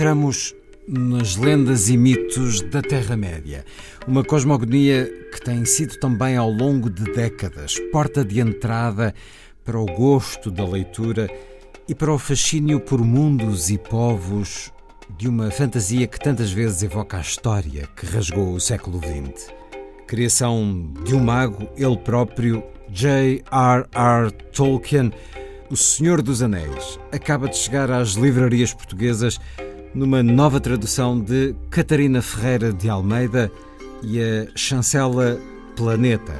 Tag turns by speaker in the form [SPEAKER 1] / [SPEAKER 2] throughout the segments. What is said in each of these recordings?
[SPEAKER 1] entramos nas lendas e mitos da Terra-média. Uma cosmogonia que tem sido também ao longo de décadas porta de entrada para o gosto da leitura e para o fascínio por mundos e povos de uma fantasia que tantas vezes evoca a história que rasgou o século XX. Criação de um mago, ele próprio, J.R.R. Tolkien, o Senhor dos Anéis acaba de chegar às livrarias portuguesas numa nova tradução de Catarina Ferreira de Almeida e a chancela Planeta.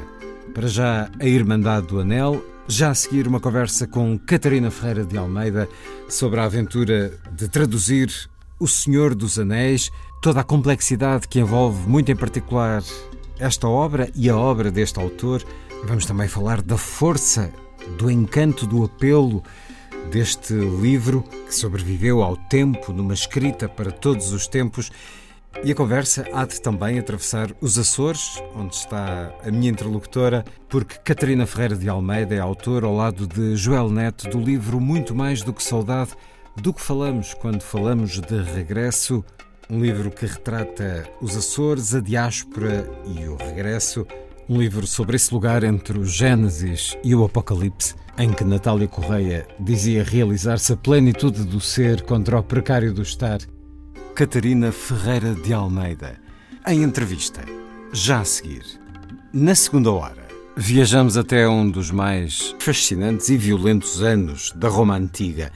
[SPEAKER 1] Para já, a Irmandade do Anel. Já a seguir, uma conversa com Catarina Ferreira de Almeida sobre a aventura de traduzir O Senhor dos Anéis, toda a complexidade que envolve, muito em particular, esta obra e a obra deste autor. Vamos também falar da força do encanto, do apelo deste livro que sobreviveu ao tempo, numa escrita para todos os tempos. E a conversa há de também atravessar os Açores, onde está a minha interlocutora, porque Catarina Ferreira de Almeida é autora, ao lado de Joel Neto, do livro Muito Mais do que Saudade, do que falamos quando falamos de regresso. Um livro que retrata os Açores, a diáspora e o regresso. Um livro sobre esse lugar entre o Gênesis e o Apocalipse, em que Natália Correia dizia realizar-se a plenitude do ser contra o precário do estar. Catarina Ferreira de Almeida. Em entrevista, já a seguir. Na segunda hora, viajamos até um dos mais fascinantes e violentos anos da Roma Antiga,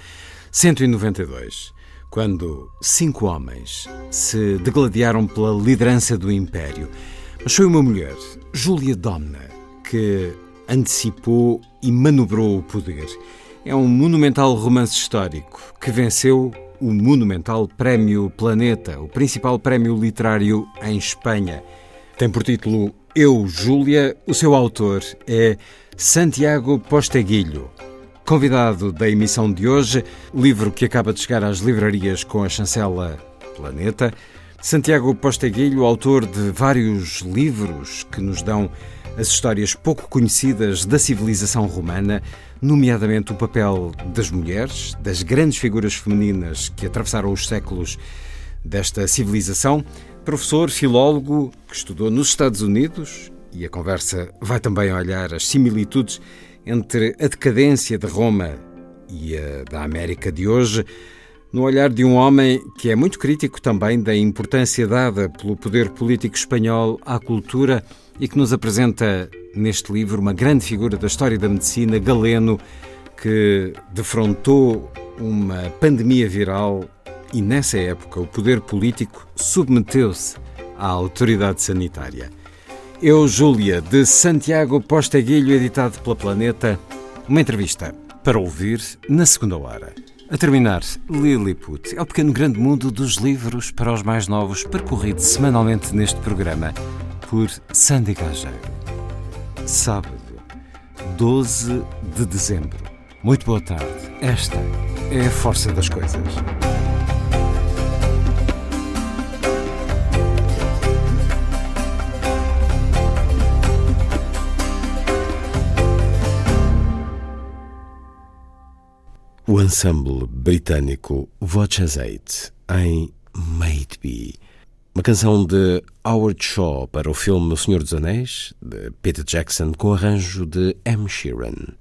[SPEAKER 1] 192, quando cinco homens se degladiaram pela liderança do Império. Mas foi uma mulher, Júlia Domna, que antecipou e manobrou o poder. É um monumental romance histórico que venceu o monumental Prémio Planeta, o principal prémio literário em Espanha. Tem por título Eu, Júlia. O seu autor é Santiago Posteguilho. Convidado da emissão de hoje, livro que acaba de chegar às livrarias com a chancela Planeta. Santiago Posteguilho, autor de vários livros que nos dão as histórias pouco conhecidas da civilização romana, nomeadamente o papel das mulheres, das grandes figuras femininas que atravessaram os séculos desta civilização. Professor, filólogo, que estudou nos Estados Unidos, e a conversa vai também olhar as similitudes entre a decadência de Roma e a da América de hoje no olhar de um homem que é muito crítico também da importância dada pelo poder político espanhol à cultura e que nos apresenta neste livro uma grande figura da história da medicina, Galeno, que defrontou uma pandemia viral e nessa época o poder político submeteu-se à autoridade sanitária. Eu, Júlia, de Santiago Posteguilho, editado pela Planeta, uma entrevista para ouvir na segunda hora. A terminar, Lilliput é o pequeno grande mundo dos livros para os mais novos, percorrido semanalmente neste programa por Sandy Gageiro. Sábado, 12 de dezembro. Muito boa tarde. Esta é a força das coisas.
[SPEAKER 2] O ensemble britânico Voces 8 em Made Be, uma canção de Howard Shaw para o filme O Senhor dos Anéis, de Peter Jackson, com arranjo de M. Sheeran.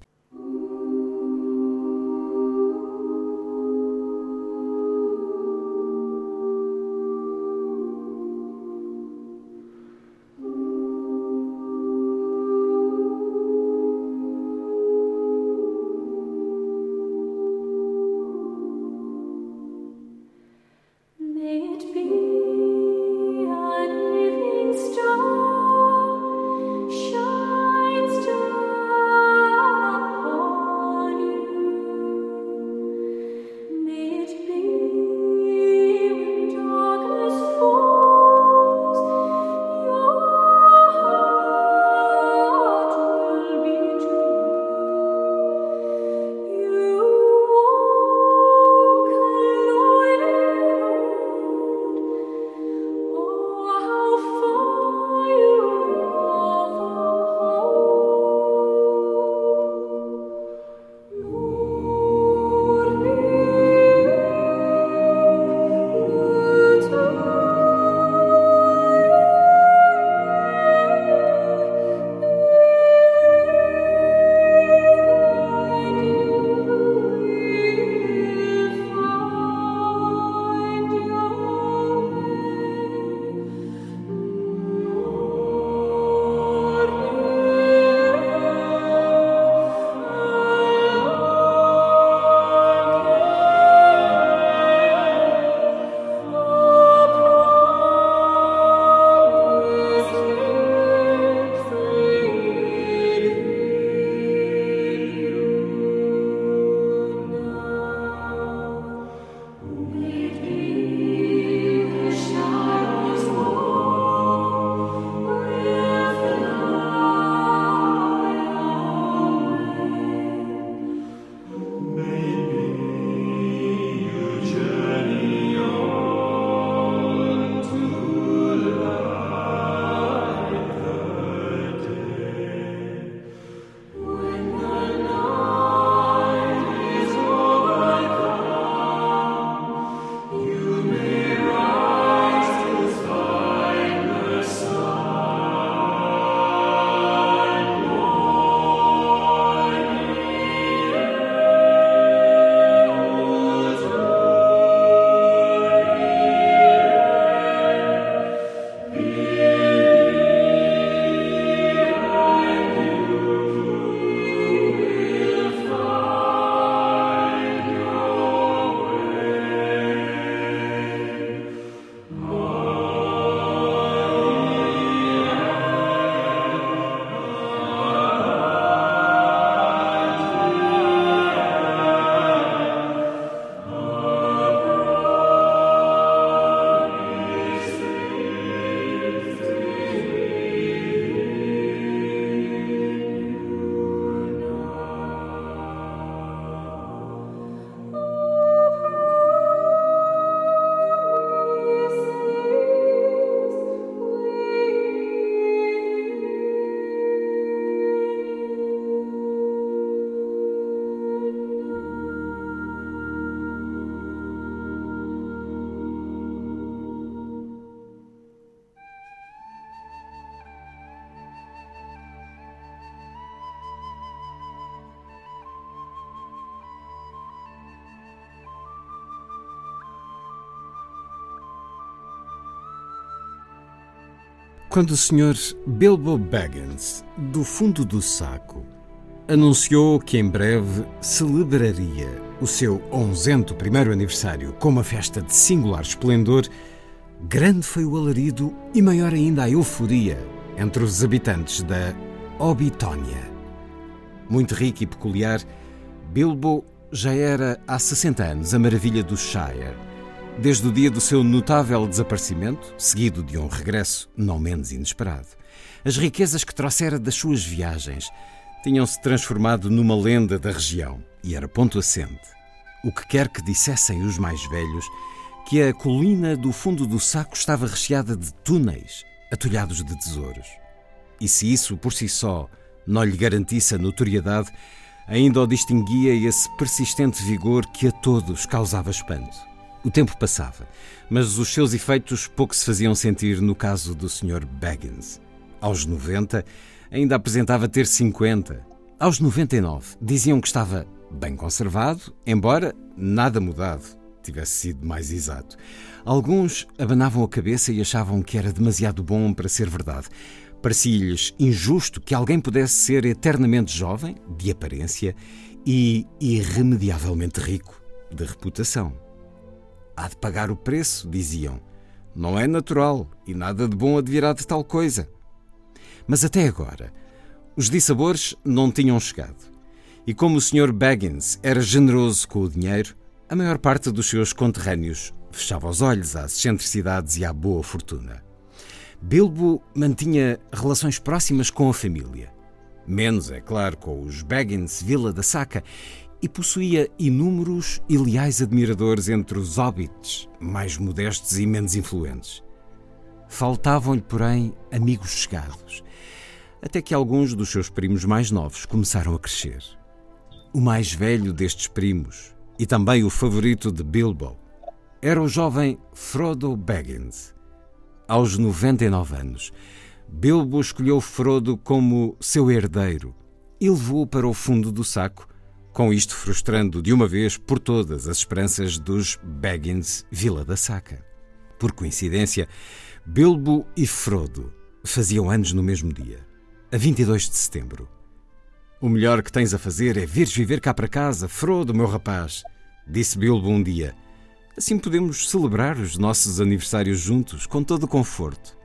[SPEAKER 1] Quando o Sr. Bilbo Baggins, do fundo do saco, anunciou que em breve celebraria o seu onzento primeiro aniversário com uma festa de singular esplendor, grande foi o alarido e maior ainda a euforia entre os habitantes da Obitónia. Muito rico e peculiar, Bilbo já era há 60 anos a maravilha do Shire desde o dia do seu notável desaparecimento, seguido de um regresso não menos inesperado. As riquezas que trouxera das suas viagens tinham-se transformado numa lenda da região e era ponto assente. O que quer que dissessem os mais velhos, que a colina do fundo do saco estava recheada de túneis atulhados de tesouros. E se isso por si só não lhe garantisse a notoriedade, ainda o distinguia esse persistente vigor que a todos causava espanto. O tempo passava, mas os seus efeitos pouco se faziam sentir no caso do Sr. Baggins. Aos 90, ainda apresentava ter 50. Aos 99, diziam que estava bem conservado, embora nada mudado tivesse sido mais exato. Alguns abanavam a cabeça e achavam que era demasiado bom para ser verdade. Parecia-lhes injusto que alguém pudesse ser eternamente jovem, de aparência, e irremediavelmente rico, de reputação. Há de pagar o preço, diziam. Não é natural e nada de bom advirá de tal coisa. Mas até agora, os dissabores não tinham chegado. E como o Sr. Baggins era generoso com o dinheiro, a maior parte dos seus conterrâneos fechava os olhos às excentricidades e à boa fortuna. Bilbo mantinha relações próximas com a família. Menos, é claro, com os Baggins Vila da Saca e possuía inúmeros e leais admiradores entre os hobbits, mais modestos e menos influentes. Faltavam-lhe, porém, amigos chegados, até que alguns dos seus primos mais novos começaram a crescer. O mais velho destes primos, e também o favorito de Bilbo, era o jovem Frodo Baggins aos 99 anos. Bilbo escolheu Frodo como seu herdeiro e levou-o para o fundo do saco, com isto frustrando de uma vez por todas as esperanças dos Baggins Vila da Saca. Por coincidência, Bilbo e Frodo faziam anos no mesmo dia, a 22 de setembro. O melhor que tens a fazer é vires viver cá para casa, Frodo, meu rapaz, disse Bilbo um dia Assim podemos celebrar os nossos aniversários juntos, com todo o conforto.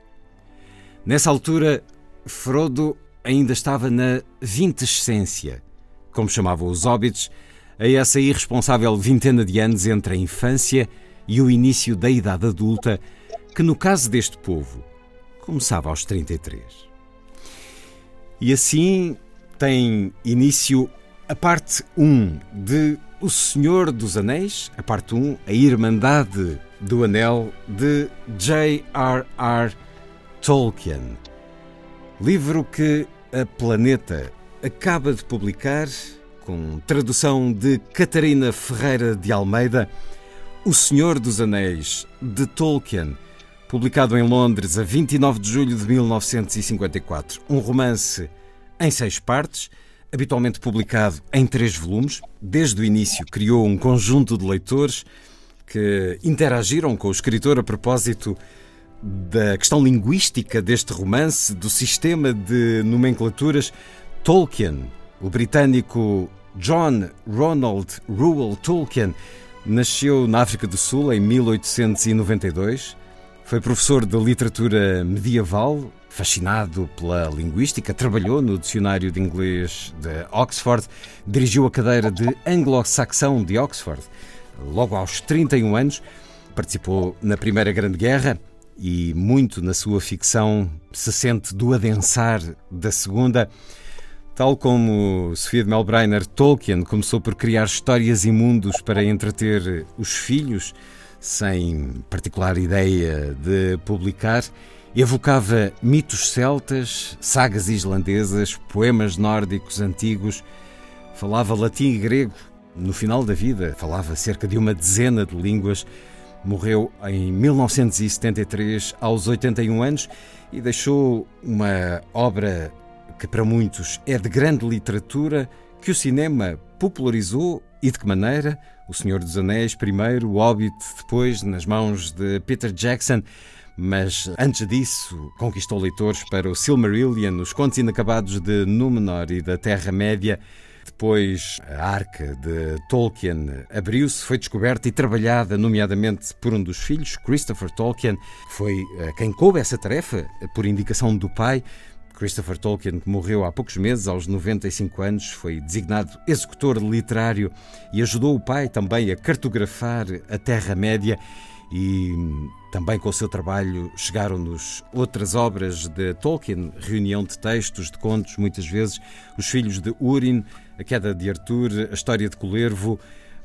[SPEAKER 1] Nessa altura, Frodo ainda estava na vintescência, como chamavam os hobbits, a essa irresponsável vintena de anos entre a infância e o início da idade adulta, que no caso deste povo começava aos 33. E assim tem início a parte 1 de O Senhor dos Anéis, a parte 1, A Irmandade do Anel, de J.R.R. Tolkien. Livro que a Planeta acaba de publicar, com tradução de Catarina Ferreira de Almeida, O Senhor dos Anéis, de Tolkien, publicado em Londres a 29 de julho de 1954. Um romance em seis partes habitualmente publicado em três volumes. Desde o início criou um conjunto de leitores que interagiram com o escritor a propósito da questão linguística deste romance, do sistema de nomenclaturas. Tolkien, o britânico John Ronald Reuel Tolkien, nasceu na África do Sul em 1892. Foi professor de literatura medieval, Fascinado pela linguística, trabalhou no Dicionário de Inglês de Oxford, dirigiu a cadeira de Anglo-Saxão de Oxford. Logo aos 31 anos, participou na Primeira Grande Guerra e muito na sua ficção se sente do adensar da Segunda. Tal como Sofia de Melbrenner, Tolkien começou por criar histórias e mundos para entreter os filhos, sem particular ideia de publicar evocava mitos celtas, sagas islandesas, poemas nórdicos antigos, falava latim e grego. No final da vida, falava cerca de uma dezena de línguas. Morreu em 1973, aos 81 anos, e deixou uma obra que para muitos é de grande literatura, que o cinema popularizou e de que maneira? O Senhor dos Anéis primeiro, o Hobbit depois, nas mãos de Peter Jackson mas antes disso conquistou leitores para o Silmarillion, os contos inacabados de Númenor e da Terra-média. Depois, a arca de Tolkien abriu-se, foi descoberta e trabalhada, nomeadamente por um dos filhos, Christopher Tolkien, foi eh, quem coube essa tarefa, por indicação do pai. Christopher Tolkien, que morreu há poucos meses, aos 95 anos, foi designado executor literário e ajudou o pai também a cartografar a Terra-média e também com o seu trabalho chegaram-nos outras obras de Tolkien, reunião de textos, de contos, muitas vezes, Os Filhos de Urin, A Queda de Arthur, A História de Colervo,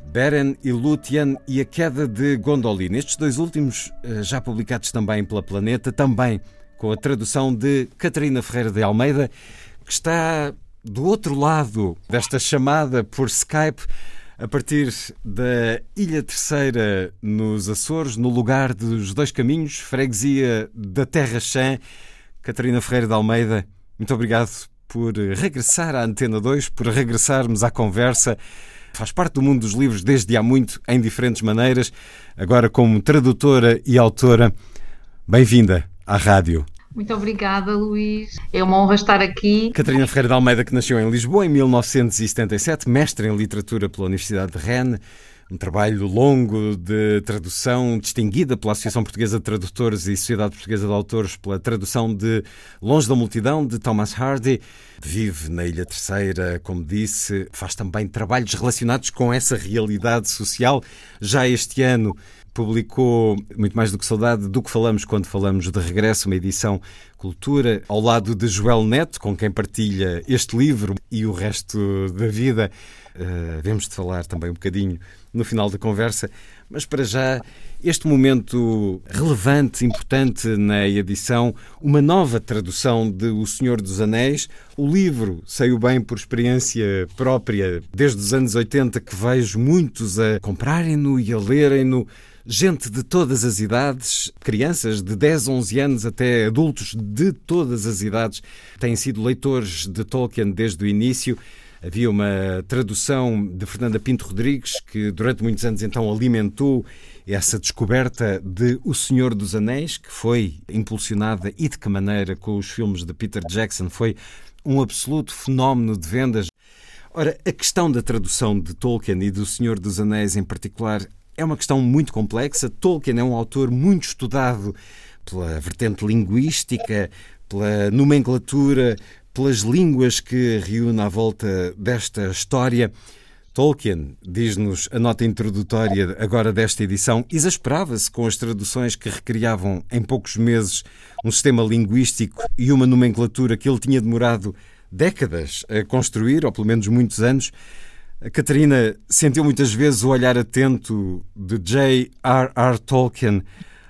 [SPEAKER 1] Beren e Lúthien e A Queda de Gondolin. Estes dois últimos, eh, já publicados também pela Planeta, também com a tradução de Catarina Ferreira de Almeida, que está do outro lado desta chamada por Skype, a partir da Ilha Terceira, nos Açores, no lugar dos Dois Caminhos, freguesia da Terra Chã. Catarina Ferreira de Almeida, muito obrigado por regressar à Antena 2, por regressarmos à conversa. Faz parte do mundo dos livros desde há muito, em diferentes maneiras, agora como tradutora e autora. Bem-vinda à rádio.
[SPEAKER 3] Muito obrigada, Luís. É uma honra estar aqui.
[SPEAKER 1] Catarina Ferreira de Almeida, que nasceu em Lisboa em 1977, mestre em literatura pela Universidade de Rennes. Um trabalho longo de tradução, distinguida pela Associação Portuguesa de Tradutores e Sociedade Portuguesa de Autores pela tradução de Longe da Multidão, de Thomas Hardy. Vive na Ilha Terceira, como disse, faz também trabalhos relacionados com essa realidade social. Já este ano publicou muito mais do que saudade do que falamos quando falamos de regresso, uma edição cultura, ao lado de Joel Neto, com quem partilha este livro e o resto da vida. Uh, de falar também um bocadinho no final da conversa, mas para já, este momento relevante, importante na edição, uma nova tradução de O Senhor dos Anéis. O livro saiu bem por experiência própria, desde os anos 80, que vejo muitos a comprarem-no e a lerem-no gente de todas as idades, crianças de 10, 11 anos até adultos de todas as idades, têm sido leitores de Tolkien desde o início. Havia uma tradução de Fernanda Pinto Rodrigues que durante muitos anos então alimentou essa descoberta de O Senhor dos Anéis, que foi impulsionada e de que maneira com os filmes de Peter Jackson, foi um absoluto fenómeno de vendas. Ora, a questão da tradução de Tolkien e do Senhor dos Anéis em particular é uma questão muito complexa. Tolkien é um autor muito estudado pela vertente linguística, pela nomenclatura, pelas línguas que reúne à volta desta história. Tolkien, diz-nos a nota introdutória agora desta edição, exasperava-se com as traduções que recriavam em poucos meses um sistema linguístico e uma nomenclatura que ele tinha demorado décadas a construir, ou pelo menos muitos anos. A Catarina sentiu muitas vezes o olhar atento de J.R.R. Tolkien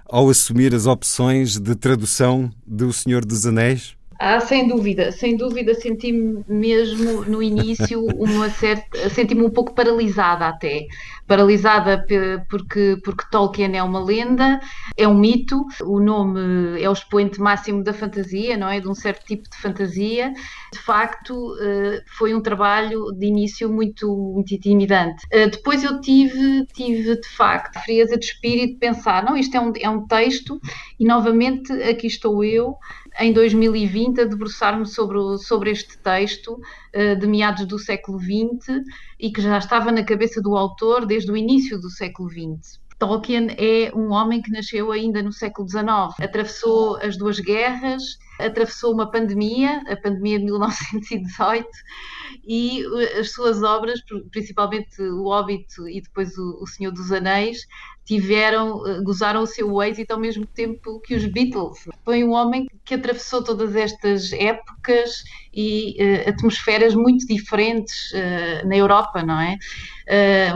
[SPEAKER 1] ao assumir as opções de tradução de O Senhor dos Anéis?
[SPEAKER 3] Ah, sem dúvida, sem dúvida senti-me mesmo no início uma certa, senti-me um pouco paralisada até, paralisada porque, porque Tolkien é uma lenda, é um mito, o nome é o expoente máximo da fantasia, não é? De um certo tipo de fantasia. De facto, eh, foi um trabalho de início muito, muito intimidante. Eh, depois eu tive, tive de facto, frieza de espírito de pensar, não, isto é um, é um texto e novamente aqui estou eu em 2020 a debruçar-me sobre, sobre este texto uh, de meados do século XX e que já estava na cabeça do autor desde o início do século XX. Tolkien é um homem que nasceu ainda no século XIX, atravessou as duas guerras, atravessou uma pandemia, a pandemia de 1918, e eh, as suas obras, principalmente O Hobbit e depois O, o Senhor dos Anéis, tiveram, eh, gozaram o seu êxito ao mesmo tempo que os Beatles. Foi um homem que atravessou todas estas épocas e uh, atmosferas muito diferentes uh, na Europa, não é?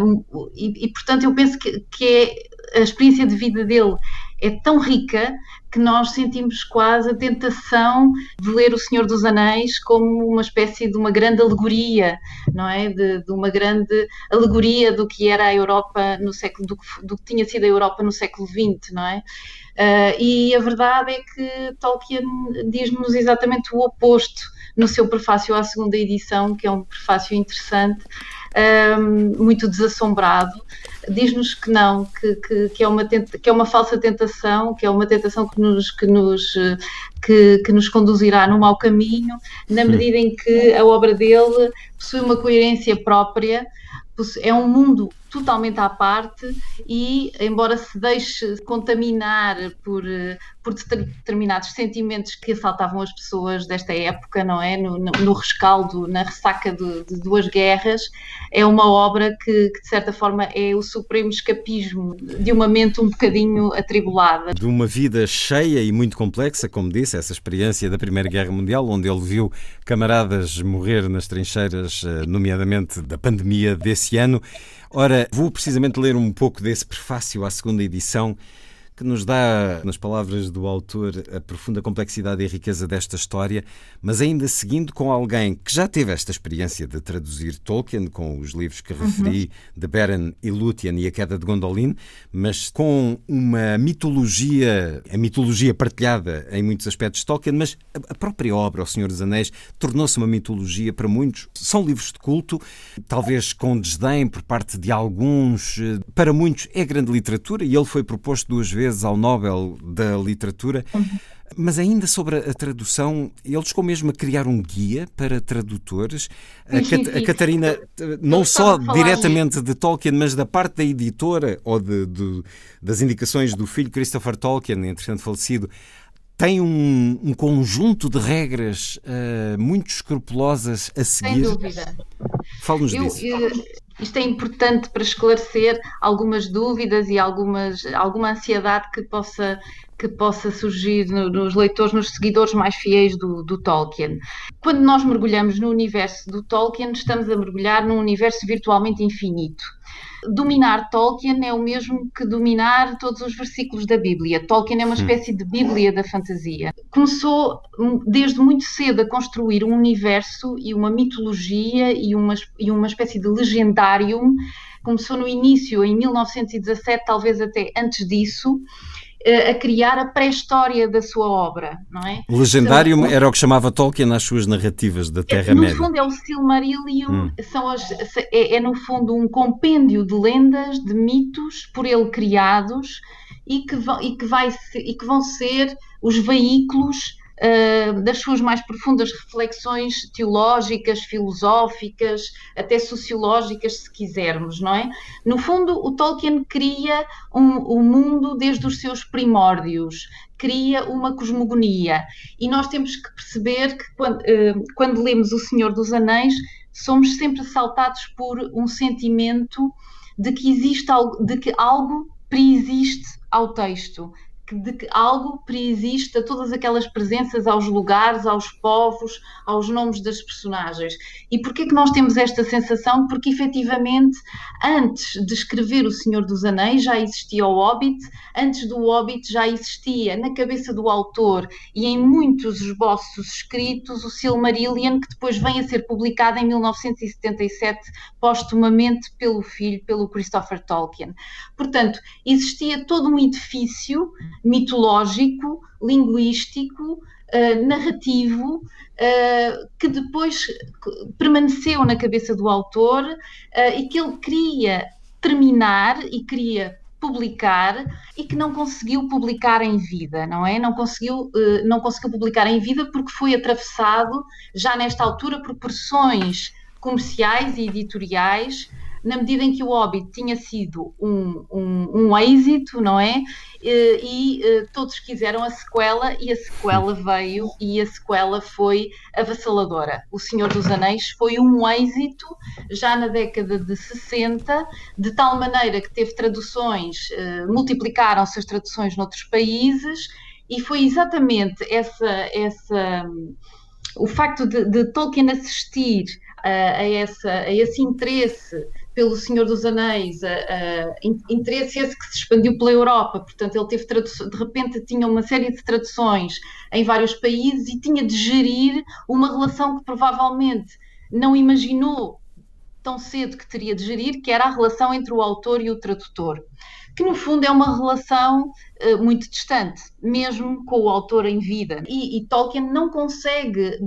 [SPEAKER 3] Uh, e, e, portanto, eu penso que, que é, a experiência de vida dele é tão rica que nós sentimos quase a tentação de ler O Senhor dos Anéis como uma espécie de uma grande alegoria, não é? De, de uma grande alegoria do que era a Europa no século, do, do que tinha sido a Europa no século XX, não é? Uh, e a verdade é que Tolkien diz-nos exatamente o oposto no seu prefácio à segunda edição, que é um prefácio interessante, um, muito desassombrado, diz-nos que não, que, que, que, é uma tenta, que é uma falsa tentação, que é uma tentação que nos, que nos, que, que nos conduzirá no mau caminho, na medida em que a obra dele possui uma coerência própria, é um mundo totalmente à parte e, embora se deixe contaminar por, por determinados sentimentos que assaltavam as pessoas desta época, não é? No, no rescaldo, na ressaca de, de, duas guerras, é uma obra que, que, de certa forma, é o supremo escapismo de uma mente um bocadinho atribulada.
[SPEAKER 1] De uma vida cheia e muito complexa, como disse, essa experiência da Primeira Guerra Mundial, onde ele viu camaradas morrer nas trincheiras, eh, nomeadamente da pandemia desse ano. Ora, vou precisamente ler um pouco desse prefácio à segunda edição que nos dá, nas palavras do autor, a profunda complexidade e riqueza desta história, mas ainda seguindo com alguém que já teve esta experiência de traduzir Tolkien, com os livros que referi, uhum. de Beren e Lúthien e A Queda de Gondolin, mas com uma mitologia, a mitologia partilhada em muitos aspectos de Tolkien, mas a própria obra, O Senhor dos Anéis, tornou-se uma mitologia para muitos. São livros de culto, talvez com desdém por parte de alguns, eh, para muitos é grande literatura e ele foi proposto duas vezes ao Nobel da Literatura. Mas ainda sobre a tradução, ele chegou mesmo a criar um guia para tradutores. A, Cat a Catarina, eh, não só diretamente de Tolkien, mas da parte da editora ou de, de, das indicações do filho Christopher Tolkien, entretanto falecido, tem um, um, conjunto de regras uh, muito escrupulosas a seguir.
[SPEAKER 3] Sem dúvida.
[SPEAKER 1] Fale-nos disso. Eu,
[SPEAKER 3] isto é importante para esclarecer algumas dúvidas e algumas, alguma ansiedade que possa, que possa surgir nos leitores, nos seguidores mais fiéis do, do, Tolkien. Quando nós mergulhamos no universo do Tolkien, estamos a mergulhar num universo virtualmente infinito. Dominar Tolkien é o mesmo que dominar todos os versículos da Bíblia. Tolkien é uma hum. espécie de Bíblia da fantasia. Começou desde muito cedo a construir um universo e uma mitologia e uma, e uma espécie de legendário. Começou no início, em 1917, talvez até antes disso a criar a pré-história da sua obra, não é?
[SPEAKER 1] O legendário então, era o que chamava Tolkien nas suas narrativas da Terra-média.
[SPEAKER 3] No fundo é o Silmarillion, hum. são as, é, é, no fundo um compêndio de lendas, de mitos por ele criados e que, vão, e que, vai, e que vão ser os veículos uh, das suas mais profundas reflexões teológicas, filosóficas, até sociológicas, se quisermos, não é? No fundo, o Tolkien cria o um, um mundo desde os seus primórdios, cria uma cosmogonia. E nós temos que perceber que quando, uh, quando lemos O Senhor dos Anéis, somos sempre saltados por um sentimento de que existe algo, de que algo preexiste ao texto, de que algo preexiste a todas aquelas presenças, aos lugares, aos povos, aos nomes das personagens. E porquê que nós temos esta sensação? Porque efetivamente, antes de escrever O Senhor dos Anéis, já existia o Hobbit, antes do Hobbit já existia na cabeça do autor e em muitos esboços escritos o Silmarillion, que depois vem a ser publicado em 1977, postumamente pelo filho, pelo Christopher Tolkien. Portanto, existia todo um edifício mitológico, linguístico, uh, narrativo, uh, que depois permaneceu na cabeça do autor uh, e que ele queria terminar e queria publicar e que não conseguiu publicar em vida, não é? Não conseguiu, não conseguiu publicar em vida porque foi atravessado já nesta altura por pressões comerciais e editoriais na medida em que o Hobbit tinha sido um, um, um êxito, não é? E, e, eh, todos quiseram a sequela e a sequela veio e a sequela foi avassaladora. O Senhor dos Anéis foi um êxito já na década de 60, de tal maneira que teve traduções, eh, multiplicaram-se as traduções noutros países e foi exatamente essa, essa o facto de, de Tolkien assistir a, a, essa, a esse interesse pelo Senhor dos Anéis, a, a, interesse esse que se expandiu pela Europa, portanto ele teve de repente tinha uma série de traduções em vários países e tinha de gerir uma relação que provavelmente não imaginou tão cedo que teria de gerir, que era a relação entre o autor e o tradutor que no fundo é uma relação uh, muito distante, mesmo com o autor em vida. E, e Tolkien não consegue,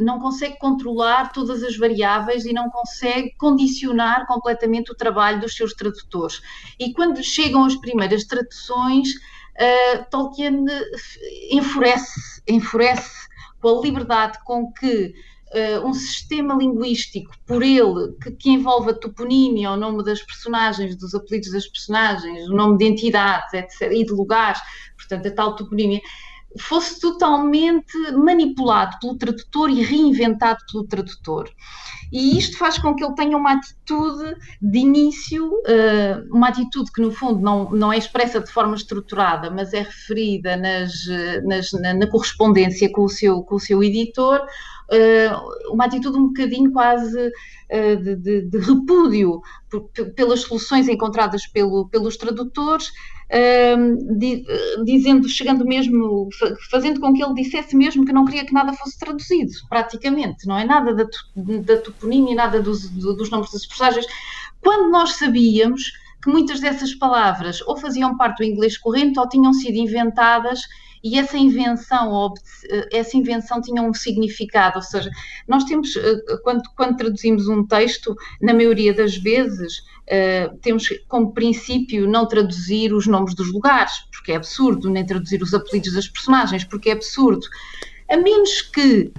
[SPEAKER 3] não consegue controlar todas as variáveis e não consegue condicionar completamente o trabalho dos seus tradutores. E quando chegam as primeiras traduções, uh, Tolkien enfurece, enfurece com a liberdade com que uh, um sistema linguístico por ele que, que envolve a toponímia, o nome das personagens, dos apelidos das personagens, o nome de entidades, etc., e de lugares, portanto, a tal toponímia, fosse totalmente manipulado pelo tradutor e reinventado pelo tradutor. E isto faz com que ele tenha uma atitude de início, uh, uma atitude que no fundo não, não é expressa de forma estruturada, mas é referida nas, nas, na, na, correspondência com o, seu, com o seu editor, uma atitude um bocadinho quase uh, de, de, de, repúdio pelas soluções encontradas pelo, pelos tradutores, di, dizendo, chegando mesmo, fazendo com que ele dissesse mesmo que não queria que nada fosse traduzido, praticamente, não é? Nada da, da toponímia, nada dos, dos nomes das personagens, quando nós sabíamos que muitas dessas palavras ou faziam parte do inglês corrente ou tinham sido inventadas e essa invenção, eh, essa invenção tinha um significado, ou seja, nós temos, eh, quando, quando traduzimos um texto, na maioria das vezes, uh, temos como princípio não traduzir os nomes dos lugares, porque é absurdo, nem traduzir os apelidos das personagens, porque é absurdo, a menos que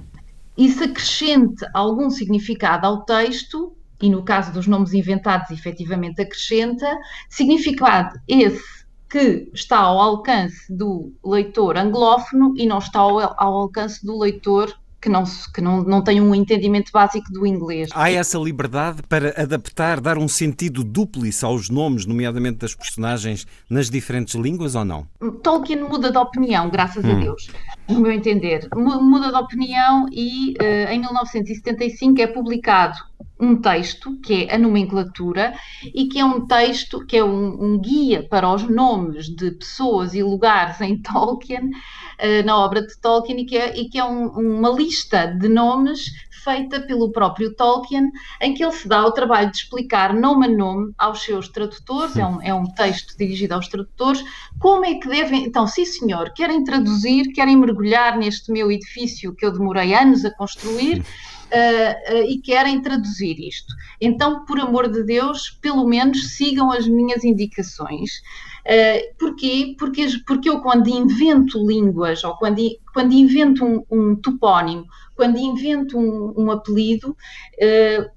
[SPEAKER 3] isso acrescente algum significado ao texto, e no caso dos nomes inventados, efetivamente acrescenta, significado esse que está ao alcance do leitor anglófono e não está ao, ao alcance do leitor que, não, que não, não tem um entendimento básico do inglês.
[SPEAKER 1] Há essa liberdade para adaptar, dar um sentido duplice aos nomes, nomeadamente das personagens, nas diferentes línguas ou não?
[SPEAKER 3] Tolkien muda de opinião, graças hum. a Deus, no meu entender. Muda de opinião e uh, em 1975 é publicado um texto, que é a nomenclatura, e que é um texto, que é um, um guia para os nomes de pessoas e lugares em Tolkien, uh, na obra de Tolkien, e que é, e que é um, uma lista de nomes feita pelo próprio Tolkien, em que ele se dá o trabalho de explicar nome a nome aos seus tradutores, é um, é um texto dirigido aos tradutores, como é que devem. Então, sim, senhor, querem traduzir, querem mergulhar neste meu edifício que eu demorei anos a construir uh, uh, e querem traduzir isto. Então, por amor de Deus, pelo menos sigam as minhas indicações. Uh, porquê? Porque, porque eu, quando invento línguas ou quando, quando invento um, um topónimo, quando invento um, um apelido, uh,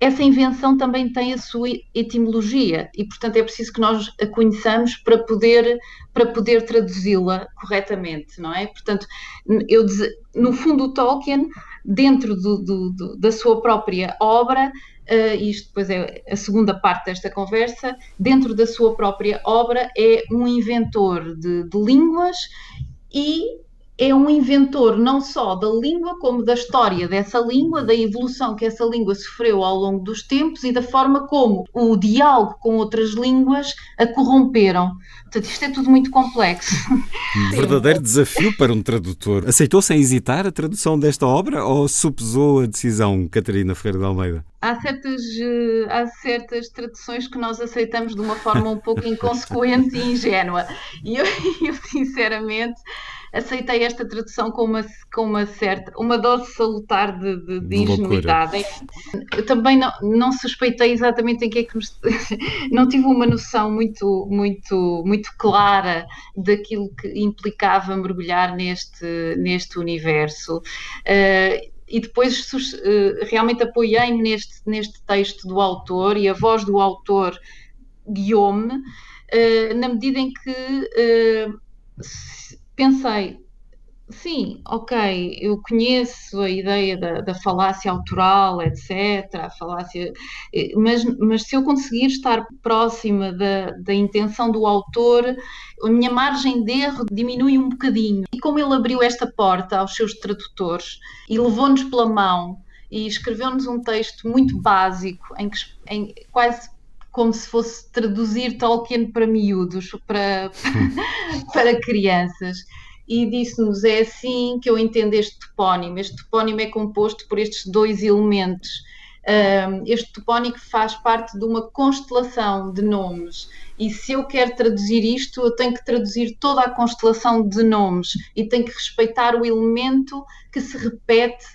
[SPEAKER 3] essa invenção também tem a sua etimologia e, portanto, é preciso que nós a conheçamos para poder, para poder traduzi-la corretamente, não é? Portanto, eu, no fundo, o Tolkien dentro do, do, do, da sua própria obra, uh, isto depois é a segunda parte desta conversa, dentro da sua própria obra é um inventor de, de línguas e é um inventor não só da língua, como da história dessa língua, da evolução que essa língua sofreu ao longo dos tempos e da forma como o diálogo com outras línguas a corromperam. Portanto, isto é tudo muito complexo.
[SPEAKER 1] Um verdadeiro desafio para um tradutor. Aceitou sem hesitar a tradução desta obra ou supesou a decisão, Catarina Ferreira de Almeida?
[SPEAKER 3] Há certas, eh, há certas traduções que nós aceitamos de uma forma um pouco inconsequente e ingênua. E eu, eu sinceramente aceitei esta tradução com uma, com uma certa, uma dose salutar de, de, de ingenuidade. Eu também não, não suspeitei exatamente em que é que me, não tive uma noção muito, muito, muito clara daquilo que implicava mergulhar neste, neste universo. Uh, e depois uh, realmente apoiei-me neste, neste texto do autor e a voz do autor guiou-me uh, na medida em que pensei, sim, ok, eu conheço a ideia da, da falácia autoral, etc., a falácia, eh, mas, mas se eu conseguir estar próxima da, da intenção do autor, a minha margem de erro diminui um bocadinho. E como ele abriu esta porta aos seus tradutores e levou-nos pela mão e escreveu-nos um texto muito básico, em que em, quase como se fosse traduzir Tolkien para miúdos, para, para crianças. E disse-nos: é assim que eu entendo este topónimo. Este topónimo é composto por estes dois elementos. Este topónimo faz parte de uma constelação de nomes. E se eu quero traduzir isto, eu tenho que traduzir toda a constelação de nomes e tenho que respeitar o elemento que se repete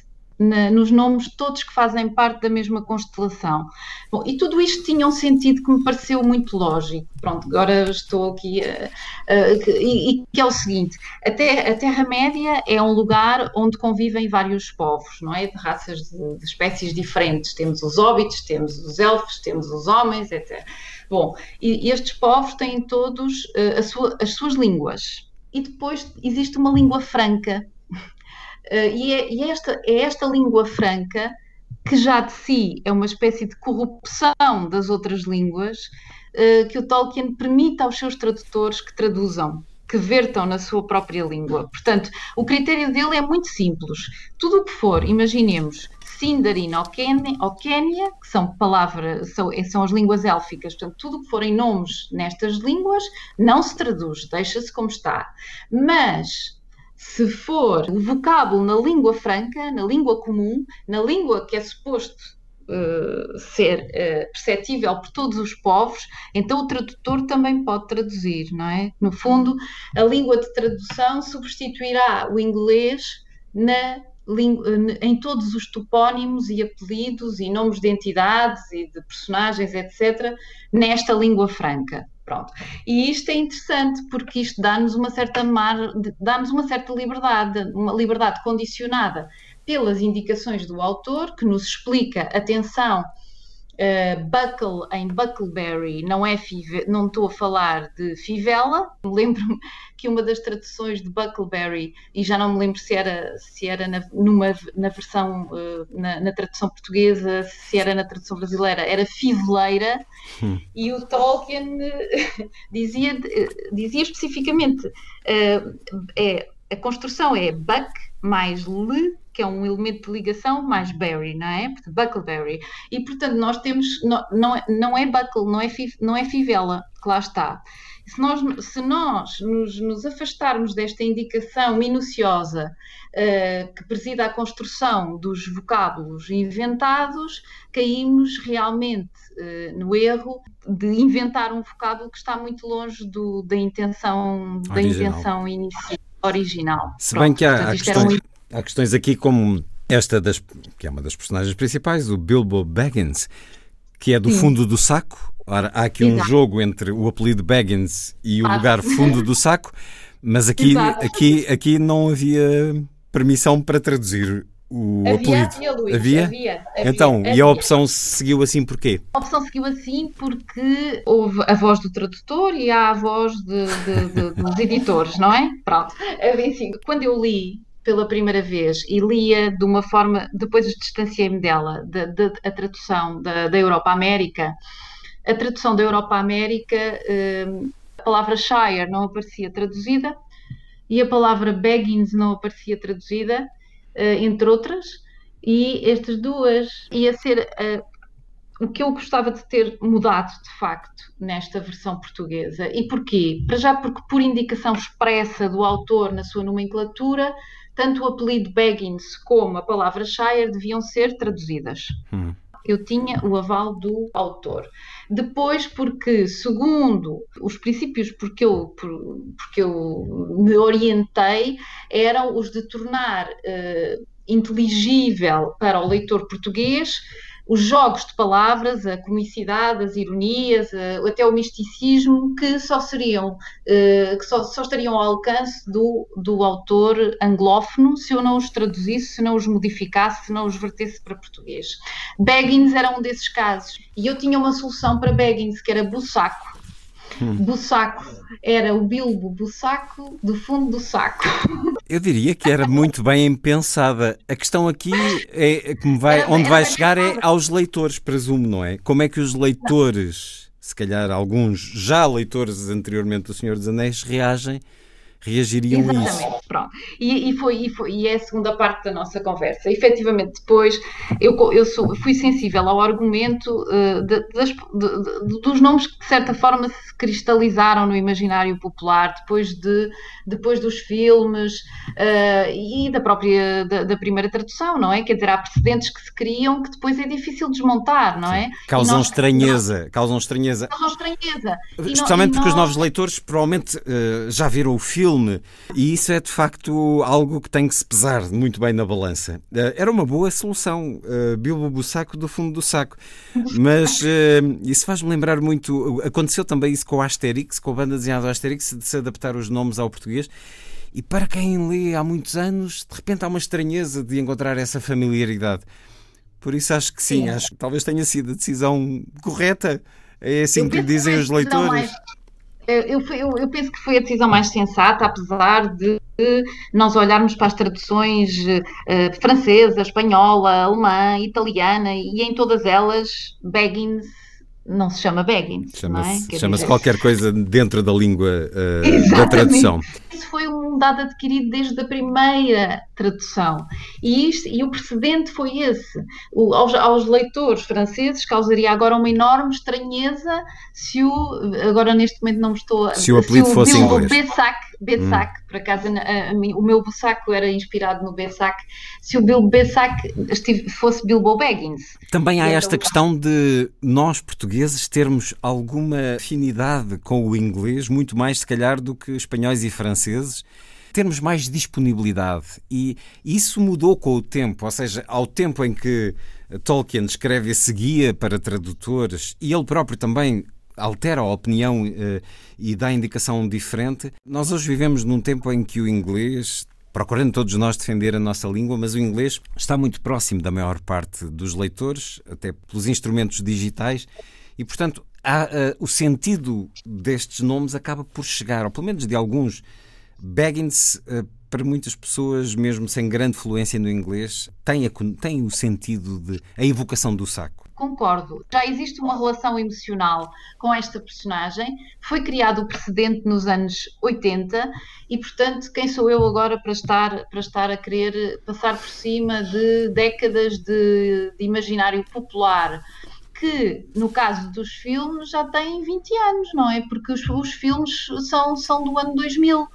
[SPEAKER 3] na, nos nomes todos que fazem parte da mesma constelação. Bom, e tudo isto tinha um sentido que me pareceu muito lógico. Pronto, agora estou aqui. Uh, uh, e, e, que é o seguinte: a, a Terra-média é um lugar onde convivem vários povos, não é? De raças, de, de espécies diferentes. Temos os hobbits, temos os elfos, temos os homens, etc. Bom, e, e estes povos têm todos uh, sua, as suas línguas. E depois existe uma língua franca, e, é, e esta, é esta língua franca que já de si é uma espécie de corrupção das outras línguas, uh, que o Tolkien permite aos seus tradutores que traduzam que vertam na sua própria língua. Portanto, o critério dele é muito simples. Tudo o que for, imaginemos, Sindarin ou Quénia, que são palavras, são, são as línguas élficas, portanto, tudo o que forem nomes nestas línguas não se traduz, deixa-se como está. Mas se for o vocábulo na língua franca, na língua comum, na língua que é suposto uh, ser uh, perceptível por todos os povos, então o tradutor também pode traduzir, não é? No fundo, a língua de tradução substituirá o inglês na em todos os topónimos e apelidos e nomes de entidades e de personagens, etc., nesta língua franca. Pronto. E isto é interessante porque isto dá-nos uma certa mar, dá-nos uma certa liberdade, uma liberdade condicionada pelas indicações do autor, que nos explica, atenção, Uh, buckle em Buckleberry não é five, não estou a falar de fivela. Lembro-me que uma das traduções de Buckleberry, e já não me lembro se era, se era na, numa, na versão, uh, na, na, tradução portuguesa, se era na tradução brasileira, era fiveleira, hum. e o Tolkien dizia, dizia especificamente: uh, é, a construção é buck mais le que é um elemento de ligação, mais berry, não é? Buckleberry. E, portanto, nós temos, não, não, é, não é buckle, não é, não é fivela, que lá está. Se nós, se nós nos, nos afastarmos desta indicação minuciosa uh, que presida a construção dos vocábulos inventados, caímos realmente uh, no erro de inventar um vocábulo que está muito longe do, da intenção, da intenção inicial original.
[SPEAKER 1] Se Pronto, bem que há, portanto, questões, um... Há questões aqui como esta, das, que é uma das personagens principais, o Bilbo Baggins, que é do Sim. fundo do saco. Ora, há aqui Exato. um jogo entre o apelido Baggins e o ah. lugar fundo do saco, mas aqui, aqui, aqui não havia permissão para traduzir o
[SPEAKER 3] havia,
[SPEAKER 1] apelido.
[SPEAKER 3] Luís, havia? havia?
[SPEAKER 1] Então, havia. e a opção seguiu assim porquê?
[SPEAKER 3] A opção seguiu assim porque houve a voz do tradutor e há a voz de, de, de, dos editores, não é? Pronto. Quando eu li pela primeira vez e lia de uma forma, depois distanciei-me dela, de, de, a tradução da, da Europa-América. A tradução da Europa-América, eh, a palavra Shire não aparecia traduzida e a palavra Baggins não aparecia traduzida, eh, entre outras, e estas duas ia ser eh, o que eu gostava de ter mudado de facto nesta versão portuguesa. E porquê? Para já porque por indicação expressa do autor na sua nomenclatura, tanto o apelido Baggins como a palavra Shire deviam ser traduzidas. Hum. Eu tinha o aval do autor. Depois, porque, segundo os princípios porque eu, porque eu me orientei, eram os de tornar uh, inteligível para o leitor português os jogos de palavras, a comicidade, as ironias, até o misticismo, que só seriam, eh, que só, só, estariam ao alcance do, do autor anglófono se eu não os traduzisse, se não os modificasse, se não os vertesse para português. Baggins era um desses casos. E eu tinha uma solução para Baggins, que era Bussaco. Hum. Bussaco era o Bilbo Bussaco do fundo do saco.
[SPEAKER 1] Eu diria que era muito bem pensada. A questão aqui é, é como vai, onde vai chegar é aos leitores, presumo, não é? Como é que os leitores, se calhar alguns já leitores anteriormente do Senhor dos Anéis, reagem reagiriam
[SPEAKER 3] Exatamente,
[SPEAKER 1] a isso.
[SPEAKER 3] Pronto. E, e, foi, e, foi, e é a segunda parte da nossa conversa. Efetivamente, depois eu, eu sou, fui sensível ao argumento uh, de, das, de, de, dos nomes que, de certa forma, se cristalizaram no imaginário popular depois, de, depois dos filmes uh, e da própria da, da, primeira tradução, não é? Quer dizer, há precedentes que se criam que depois é difícil desmontar, não é?
[SPEAKER 1] Causam nós, estranheza. Nós,
[SPEAKER 3] causam
[SPEAKER 1] estranheza.
[SPEAKER 3] Causam estranheza.
[SPEAKER 1] Especialmente porque os novos leitores provavelmente uh, já viram o filme filme. E isso é de facto algo que tem que se pesar muito bem na balança. Eh, era uma boa solução, uh, Bilbo Bussaco do fundo do saco. Mas uh, isso faz-me lembrar muito. Aconteceu também isso com o Asterix, com a banda desenhada Asterix, de se adaptar os nomes ao português. E para quem lê há muitos anos, de repente há uma estranheza de encontrar essa familiaridade. Por isso acho que sim, sim. acho que talvez tenha sido a decisão correta. É assim que dizem os leitores. Mais
[SPEAKER 3] eu, eu, eu, penso que foi a decisão mais sensata, apesar de nós olharmos para as traduções uh, francesa, espanhola, alemã, italiana, e em todas elas Baggins não se chama Baggins.
[SPEAKER 1] Chama-se é? chama qualquer coisa dentro da língua uh, da tradução.
[SPEAKER 3] Isso foi um dado adquirido desde a primeira tradução. E, isto, e o precedente foi esse. O, aos, aos, leitores franceses causaria agora uma enorme estranheza se o. Agora neste momento não me estou a.
[SPEAKER 1] Se o apelido se o fosse inglês.
[SPEAKER 3] Bessac, Bessac hum. por acaso a, a, o meu Bussaco era inspirado no Bessac. Se o Bilbo Bessac fosse Bilbo Baggins.
[SPEAKER 1] Também há esta questão de nós portugueses termos alguma afinidade com o inglês, muito mais se calhar do que espanhóis e franceses termos mais disponibilidade. E isso mudou com o tempo, ou seja, ao tempo em que Tolkien escreve esse guia para tradutores e ele próprio também altera a opinião eh, e dá indicação diferente. Nós hoje vivemos num tempo em que o inglês procurando todos nós defender a nossa língua, mas o inglês está muito próximo da maior parte dos leitores, até pelos instrumentos digitais, e portanto há, uh, o sentido destes nomes acaba por chegar, ou pelo menos de alguns Baggins, eh, para muitas pessoas, mesmo sem grande fluência no inglês, tem, a, tem o sentido de a evocação do saco.
[SPEAKER 3] Concordo. Já existe uma relação emocional com esta personagem. Foi criado o precedente nos anos 80 e, portanto, quem sou eu agora para estar, para estar a querer passar por cima de décadas de, de imaginário popular? que no caso dos filmes já tem 20 anos, não é? Porque os, os filmes são, são do ano 2000.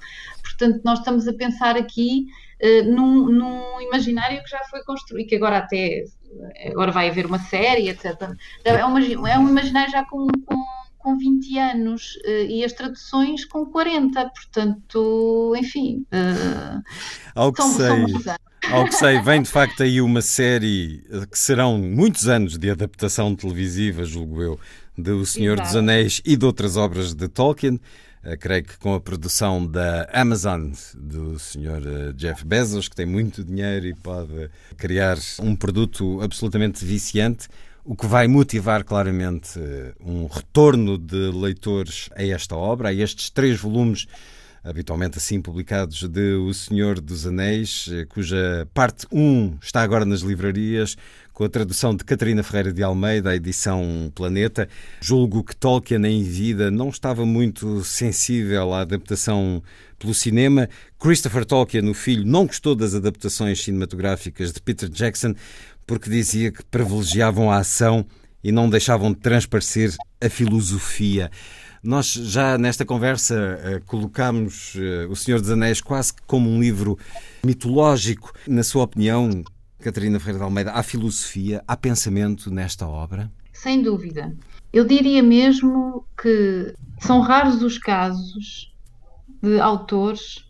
[SPEAKER 3] Portanto, nós estamos a pensar aqui uh, num, num, imaginário que já foi construído, que agora até agora vai haver uma série, etc. É, uma, é um imaginário já com, com, com 20 anos uh, e as traduções com 40, portanto, enfim. Uh,
[SPEAKER 1] Ao que são, sei. São ao que sei, vem de facto aí uma série que serão muitos anos de adaptação televisiva, julgo eu, de O Senhor Exato. dos Anéis e de outras obras de Tolkien. Uh, creio que com a produção da Amazon do Sr. Eh, Jeff Bezos, que tem muito dinheiro e pode criar um produto absolutamente viciante, o que vai motivar claramente uh, um retorno de leitores a esta obra, a estes três volumes habitualmente assim publicados de O Senhor dos Anéis, cuja parte 1 está agora nas livrarias, com a tradução de Catarina Ferreira de Almeida, a edição Planeta. Julgo que Tolkien em vida não estava muito sensível à adaptação pelo cinema. Christopher Tolkien, o filho, não gostou das adaptações cinematográficas de Peter Jackson porque dizia que privilegiavam a ação e não deixavam de transparecer a filosofia. Nós já nesta conversa uh, colocamos uh, O Senhor dos Anéis quase como um livro mitológico. Na sua opinião, Catarina Ferreira de Almeida, há filosofia, há pensamento nesta obra?
[SPEAKER 3] Sem dúvida. Eu diria mesmo que são raros os casos de autores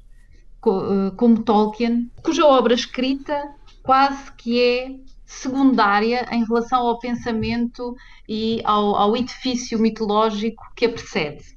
[SPEAKER 3] eh, como Tolkien, cuja obra escrita quase que é secundária em relação ao pensamento e ao, ao edifício mitológico que a precede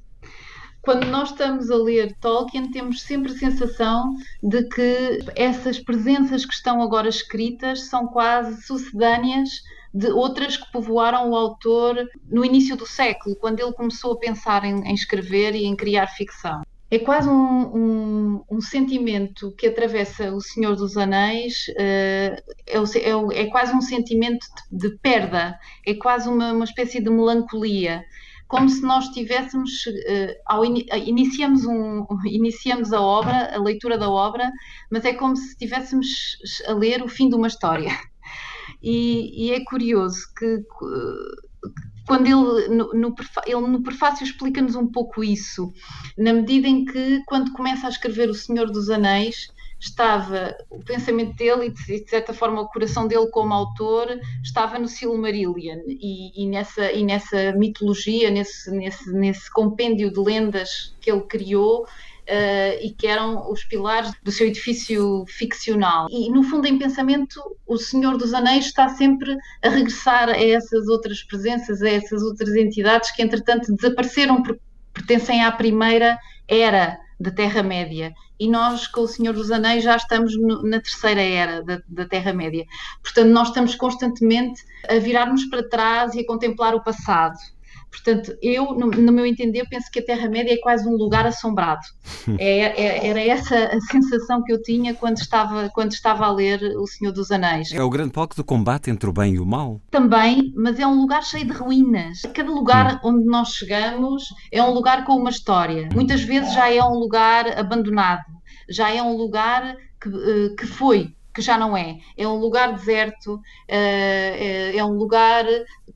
[SPEAKER 3] quando nós estamos a ler Tolkien, temos sempre a sensação de que essas presenças que estão agora escritas são quase sucedâneas de outras que povoaram o autor no início do século, quando ele começou a pensar em, em escrever e em criar ficção. É quase um, um, um, sentimento que atravessa O Senhor dos Anéis, uh, é, é, é, quase um sentimento de, de perda, é quase uma, uma espécie de melancolia como se nós tivéssemos, uh, ao in, iniciamos, um, iniciamos a obra, a leitura da obra, mas é como se estivéssemos a ler o fim de uma história. E, e é curioso que uh, quando ele no, no, ele no prefácio explica-nos um pouco isso, na medida em que quando começa a escrever O Senhor dos Anéis, estava o pensamento dele e de, certa forma o coração dele como autor estava no Silmarillion e, e nessa, e nessa mitologia, nesse, nesse, nesse compêndio de lendas que ele criou Uh, e que eram os pilares do seu edifício ficcional. E, no fundo, em pensamento, o Senhor dos Anéis está sempre a regressar a essas outras presenças, a essas outras entidades que, entretanto, desapareceram porque pertencem à primeira era da Terra-média. E nós, com o Senhor dos Anéis, já estamos no, na terceira era da, da Terra-média. Portanto, nós estamos constantemente a virarmos para trás e a contemplar o passado. Portanto, eu, no, no meu entender, penso que a Terra-média é quase um lugar assombrado. É, é, era essa a sensação que eu tinha quando estava, quando estava a ler O Senhor dos Anéis.
[SPEAKER 1] É o grande palco do combate entre o bem e o mal.
[SPEAKER 3] Também, mas é um lugar cheio de ruínas. Cada lugar hum. onde nós chegamos é um lugar com uma história. Muitas vezes já é um lugar abandonado, já é um lugar que, eh, que foi que já não é. É um lugar deserto, eh, é, é um lugar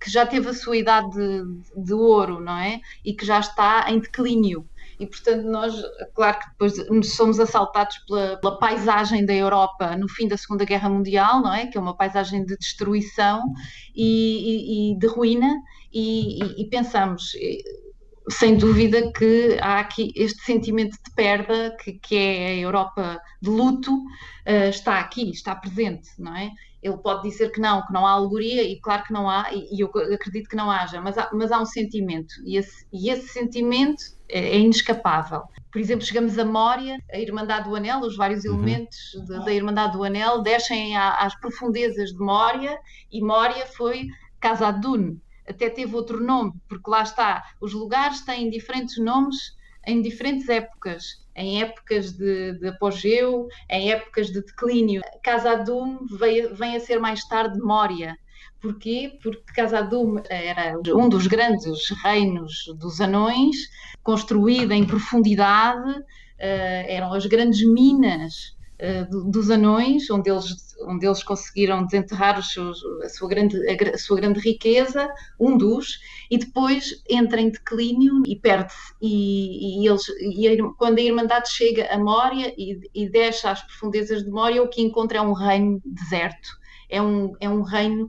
[SPEAKER 3] que já teve a sua idade de, de, ouro, não é? E que já está em declínio. E, portanto, nós, claro que depois somos assaltados pela, pela, paisagem da Europa no fim da Segunda Guerra Mundial, não é? Que é uma paisagem de destruição e, e, e de ruína, e, e pensamos sem dúvida que há aqui este sentimento de perda, que, que é a Europa de luto, uh, está aqui, está presente, não é? Ele pode dizer que não, que não há alegoria, e claro que não há, e, e eu acredito que não haja, mas há, mas há um sentimento, e esse, e esse sentimento é, é, inescapável. Por exemplo, chegamos a Mória, a Irmandade do Anel, os vários uhum. elementos de, da Irmandade do Anel descem às profundezas de Mória, e Mória foi Casa Dune, até teve outro nome, porque lá está, os lugares têm diferentes nomes em diferentes épocas, em épocas de, de apogeu, em épocas de declínio. Casa Adum vem a ser mais tarde Mória. Porquê? Porque Casa Adum era um dos grandes reinos dos anões, construída em profundidade, eh, eram as grandes minas eh, dos anões, onde eles, onde eles conseguiram desenterrar seus, a, sua grande, a, a, sua grande riqueza, um dos, e depois entra em declínio e perde-se. E, e, eles, e a, quando a Irmandade chega a Mória e, e desce às profundezas de Mória, o que encontra é um reino deserto. É um, é um reino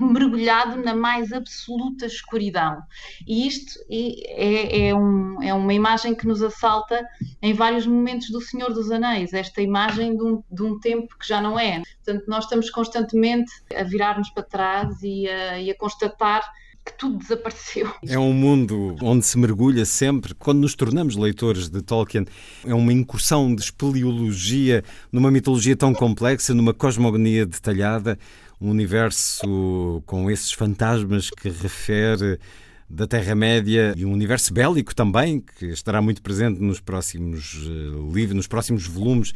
[SPEAKER 3] mergulhado na mais absoluta escuridão. E isto é, é, um, é, uma imagem que nos assalta em vários momentos do Senhor dos Anéis, esta imagem de um, de um tempo que já não é. Portanto, nós estamos constantemente a virar-nos para trás e a, e a constatar que tudo desapareceu.
[SPEAKER 1] É um mundo onde se mergulha sempre. Quando nos tornamos leitores de Tolkien, é uma incursão de espeleologia numa mitologia tão complexa, numa cosmogonia detalhada um universo com esses fantasmas que refere da Terra-média e um universo bélico também, que estará muito presente nos próximos uh, livros, nos próximos volumes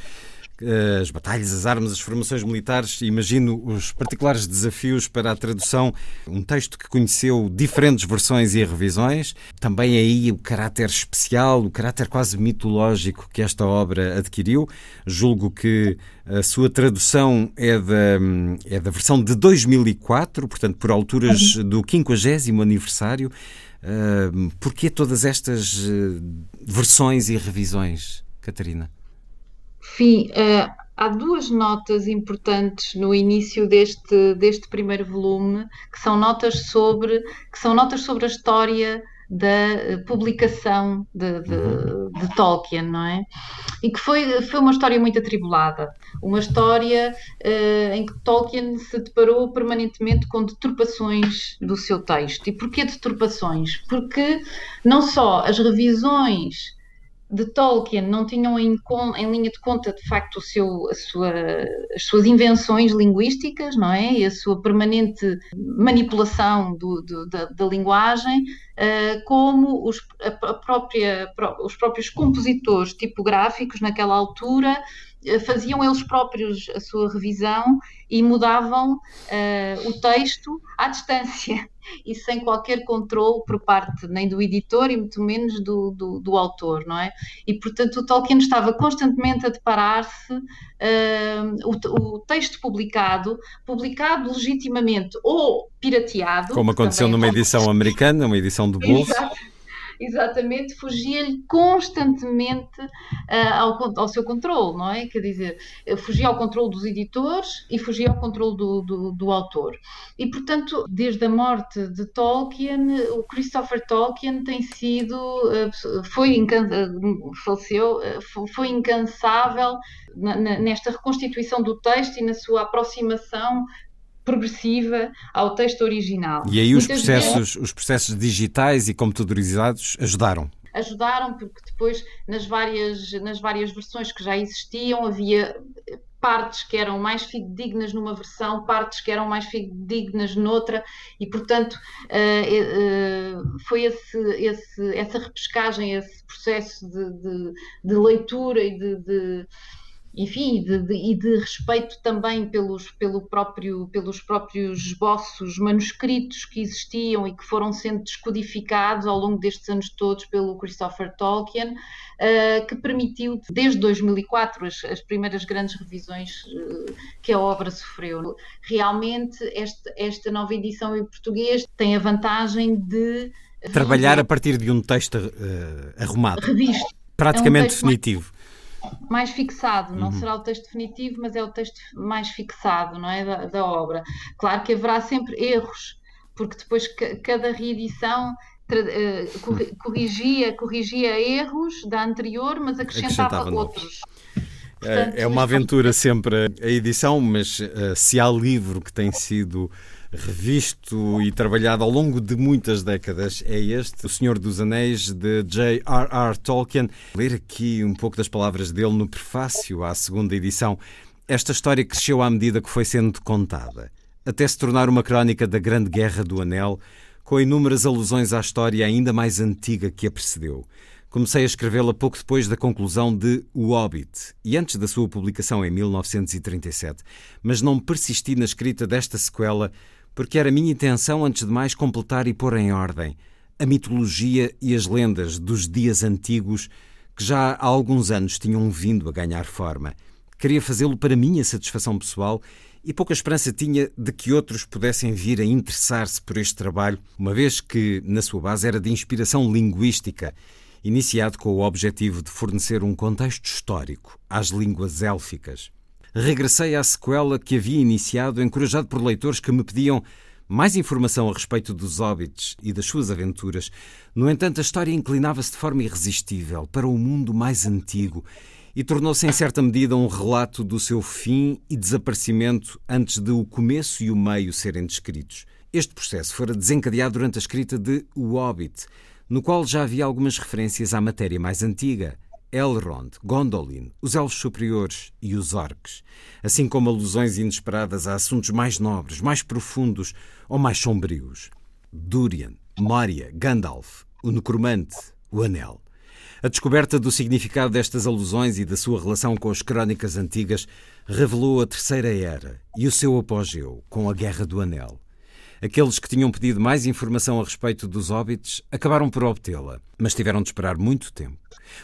[SPEAKER 1] as batalhas, as armas, as formações militares. Imagino os particulares desafios para a tradução. Um texto que conheceu diferentes versões e revisões. Também aí o caráter especial, o caráter quase mitológico que esta obra adquiriu. Julgo que a sua tradução é da, é da versão de 2004, portanto, por alturas do 50 aniversário. Uh, porquê todas estas uh, versões e revisões, Catarina?
[SPEAKER 3] Enfim, uh, há duas notas importantes no início deste, deste primeiro volume, que são notas sobre, que são notas sobre a história da eh, publicação de, de, uhum. de, Tolkien, não é? E que foi, foi uma história muito atribulada, uma história uh, em que Tolkien se deparou permanentemente com deturpações do seu texto. E porquê deturpações? Porque não só as revisões de Tolkien não tinham em, em, linha de conta, de facto, seu, sua, as suas invenções linguísticas, não é? E a sua permanente manipulação do, do, da, da, linguagem, uh, como os, própria, os próprios compositores tipográficos naquela altura faziam eles próprios a sua revisão e mudavam uh, o texto à distância e sem qualquer controle por parte nem do editor e muito menos do, do, do autor, não é? E portanto o Tolkien estava constantemente a deparar-se uh, o, o, texto publicado, publicado legitimamente ou pirateado.
[SPEAKER 1] Como aconteceu numa edição americana, uma edição do bolso.
[SPEAKER 3] Exatamente, fugia-lhe constantemente uh, ao, ao, seu controle, não é? Quer dizer, fugia ao controle dos editores e fugia ao controle do, do, do, autor. E, portanto, desde a morte de Tolkien, o Christopher Tolkien tem sido, uh, foi uh, faleceu, foi incansável nesta reconstituição do texto e na sua aproximação progressiva ao texto original.
[SPEAKER 1] E aí os processos, vezes, os processos digitais e computadorizados ajudaram?
[SPEAKER 3] Ajudaram porque depois nas várias, nas várias versões que já existiam havia partes que eram mais fidedignas numa versão, partes que eram mais fidedignas noutra, e portanto uh, uh, foi esse, esse, essa repescagem, esse processo de, de, de leitura e de, de enfim, e de, de, e de, respeito também pelos, pelo próprio, pelos próprios esboços manuscritos que existiam e que foram sendo descodificados ao longo destes anos todos pelo Christopher Tolkien, uh, que permitiu, desde 2004, as, as primeiras grandes revisões uh, que a obra sofreu. Realmente, este, esta nova edição em português tem a vantagem de.
[SPEAKER 1] Trabalhar a partir de um texto uh, arrumado.
[SPEAKER 3] Revisto.
[SPEAKER 1] Praticamente é um definitivo
[SPEAKER 3] mais fixado, não uhum. será o texto definitivo, mas é o texto mais fixado, não é, da, da obra. Claro que haverá sempre erros, porque depois cada reedição eh, corrigia, corrigia erros da anterior, mas acrescentava, acrescentava outros.
[SPEAKER 1] Portanto, é, é uma aventura sempre a edição, mas uh, se há livro que tem sido revisto e trabalhado ao longo de muitas décadas é este, O Senhor dos Anéis, de J.R.R. Tolkien. Ler aqui um pouco das palavras dele no prefácio à segunda edição. Esta história cresceu à medida que foi sendo contada, até se tornar uma crónica da Grande Guerra do Anel, com inúmeras alusões à história ainda mais antiga que a precedeu. Comecei a escrevê-la pouco depois da conclusão de O Hobbit e antes da sua publicação em 1937, mas não persisti na escrita desta sequela porque era minha intenção, antes de mais, completar e pôr em ordem a mitologia e as lendas dos dias antigos que já há alguns anos tinham vindo a ganhar forma. Queria fazê-lo para minha satisfação pessoal e pouca esperança tinha de que outros pudessem vir a interessar-se por este trabalho, uma vez que, na sua base, era de inspiração linguística, iniciado com o objetivo de fornecer um contexto histórico às línguas élficas regressei à sequela que havia iniciado, encorajado por leitores que me pediam mais informação a respeito dos hobbits e das suas aventuras. No entanto, a história inclinava-se de forma irresistível para o mundo mais antigo e tornou-se em certa medida um relato do seu fim e desaparecimento antes de o começo e o meio serem descritos. Este processo fora desencadeado durante a escrita de O Hobbit, no qual já havia algumas referências à matéria mais antiga, Elrond, Gondolin, os Elfos Superiores e os Orcs, assim como alusões inesperadas a assuntos mais nobres, mais profundos ou mais sombrios. Durian, Moria, Gandalf, o Necromante, o Anel. A descoberta do significado destas alusões e da sua relação com as crónicas antigas revelou a Terceira Era e o seu apogeu com a Guerra do Anel. Aqueles que tinham pedido mais informação a respeito dos hobbits acabaram por obtê-la, mas tiveram de esperar muito tempo,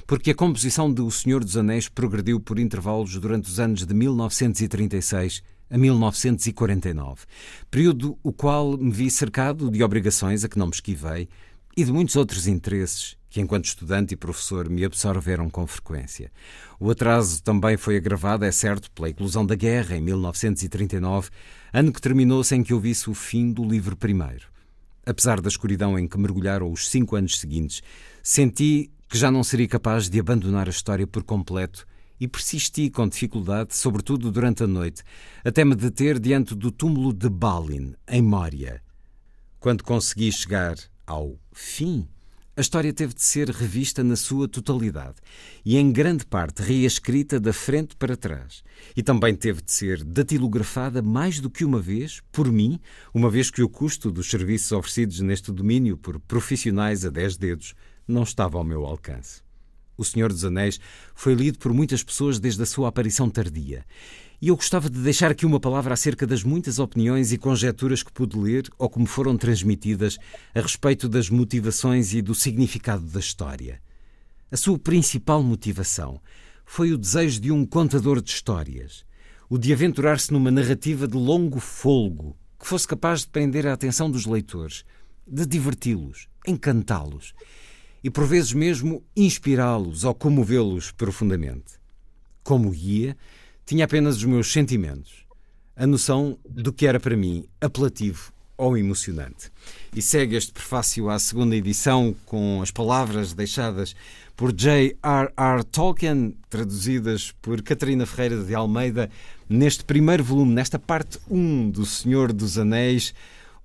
[SPEAKER 1] porque a composição de O Senhor dos Anéis progrediu por intervalos durante os anos de 1936 a 1949, período o qual me vi cercado de obrigações a que não me esquivei e de muitos outros interesses que, enquanto estudante e professor, me absorveram com frequência. O atraso também foi agravado, é certo, pela eclosão da guerra em 1939, ano que terminou sem que eu visse o fim do livro primeiro. Apesar da escuridão em que mergulharam os cinco anos seguintes, senti que já não seria capaz de abandonar a história por completo e persisti com dificuldade, sobretudo durante a noite, até me deter diante do túmulo de Balin, em Moria. Quando consegui chegar ao fim a história teve de ser revista na sua totalidade e, em grande parte, reescrita da frente para trás. E também teve de ser datilografada mais do que uma vez, por mim, uma vez que o custo dos serviços oferecidos neste domínio por profissionais a dez dedos não estava ao meu alcance. O Senhor dos Anéis foi lido por muitas pessoas desde a sua aparição tardia e eu gostava de deixar aqui uma palavra acerca das muitas opiniões e conjecturas que pude ler ou me foram transmitidas a respeito das motivações e do significado da história. A sua principal motivação foi o desejo de um contador de histórias, o de aventurar-se numa narrativa de longo folgo que fosse capaz de prender a atenção dos leitores, de diverti-los, encantá-los e por vezes mesmo inspirá-los ou comovê-los profundamente. Como guia, tinha apenas os meus sentimentos, a noção do que era para mim apelativo ou emocionante. E segue este prefácio à segunda edição com as palavras deixadas por J.R.R. Tolkien, traduzidas por Catarina Ferreira de Almeida, neste primeiro volume, nesta parte 1 do Senhor dos Anéis,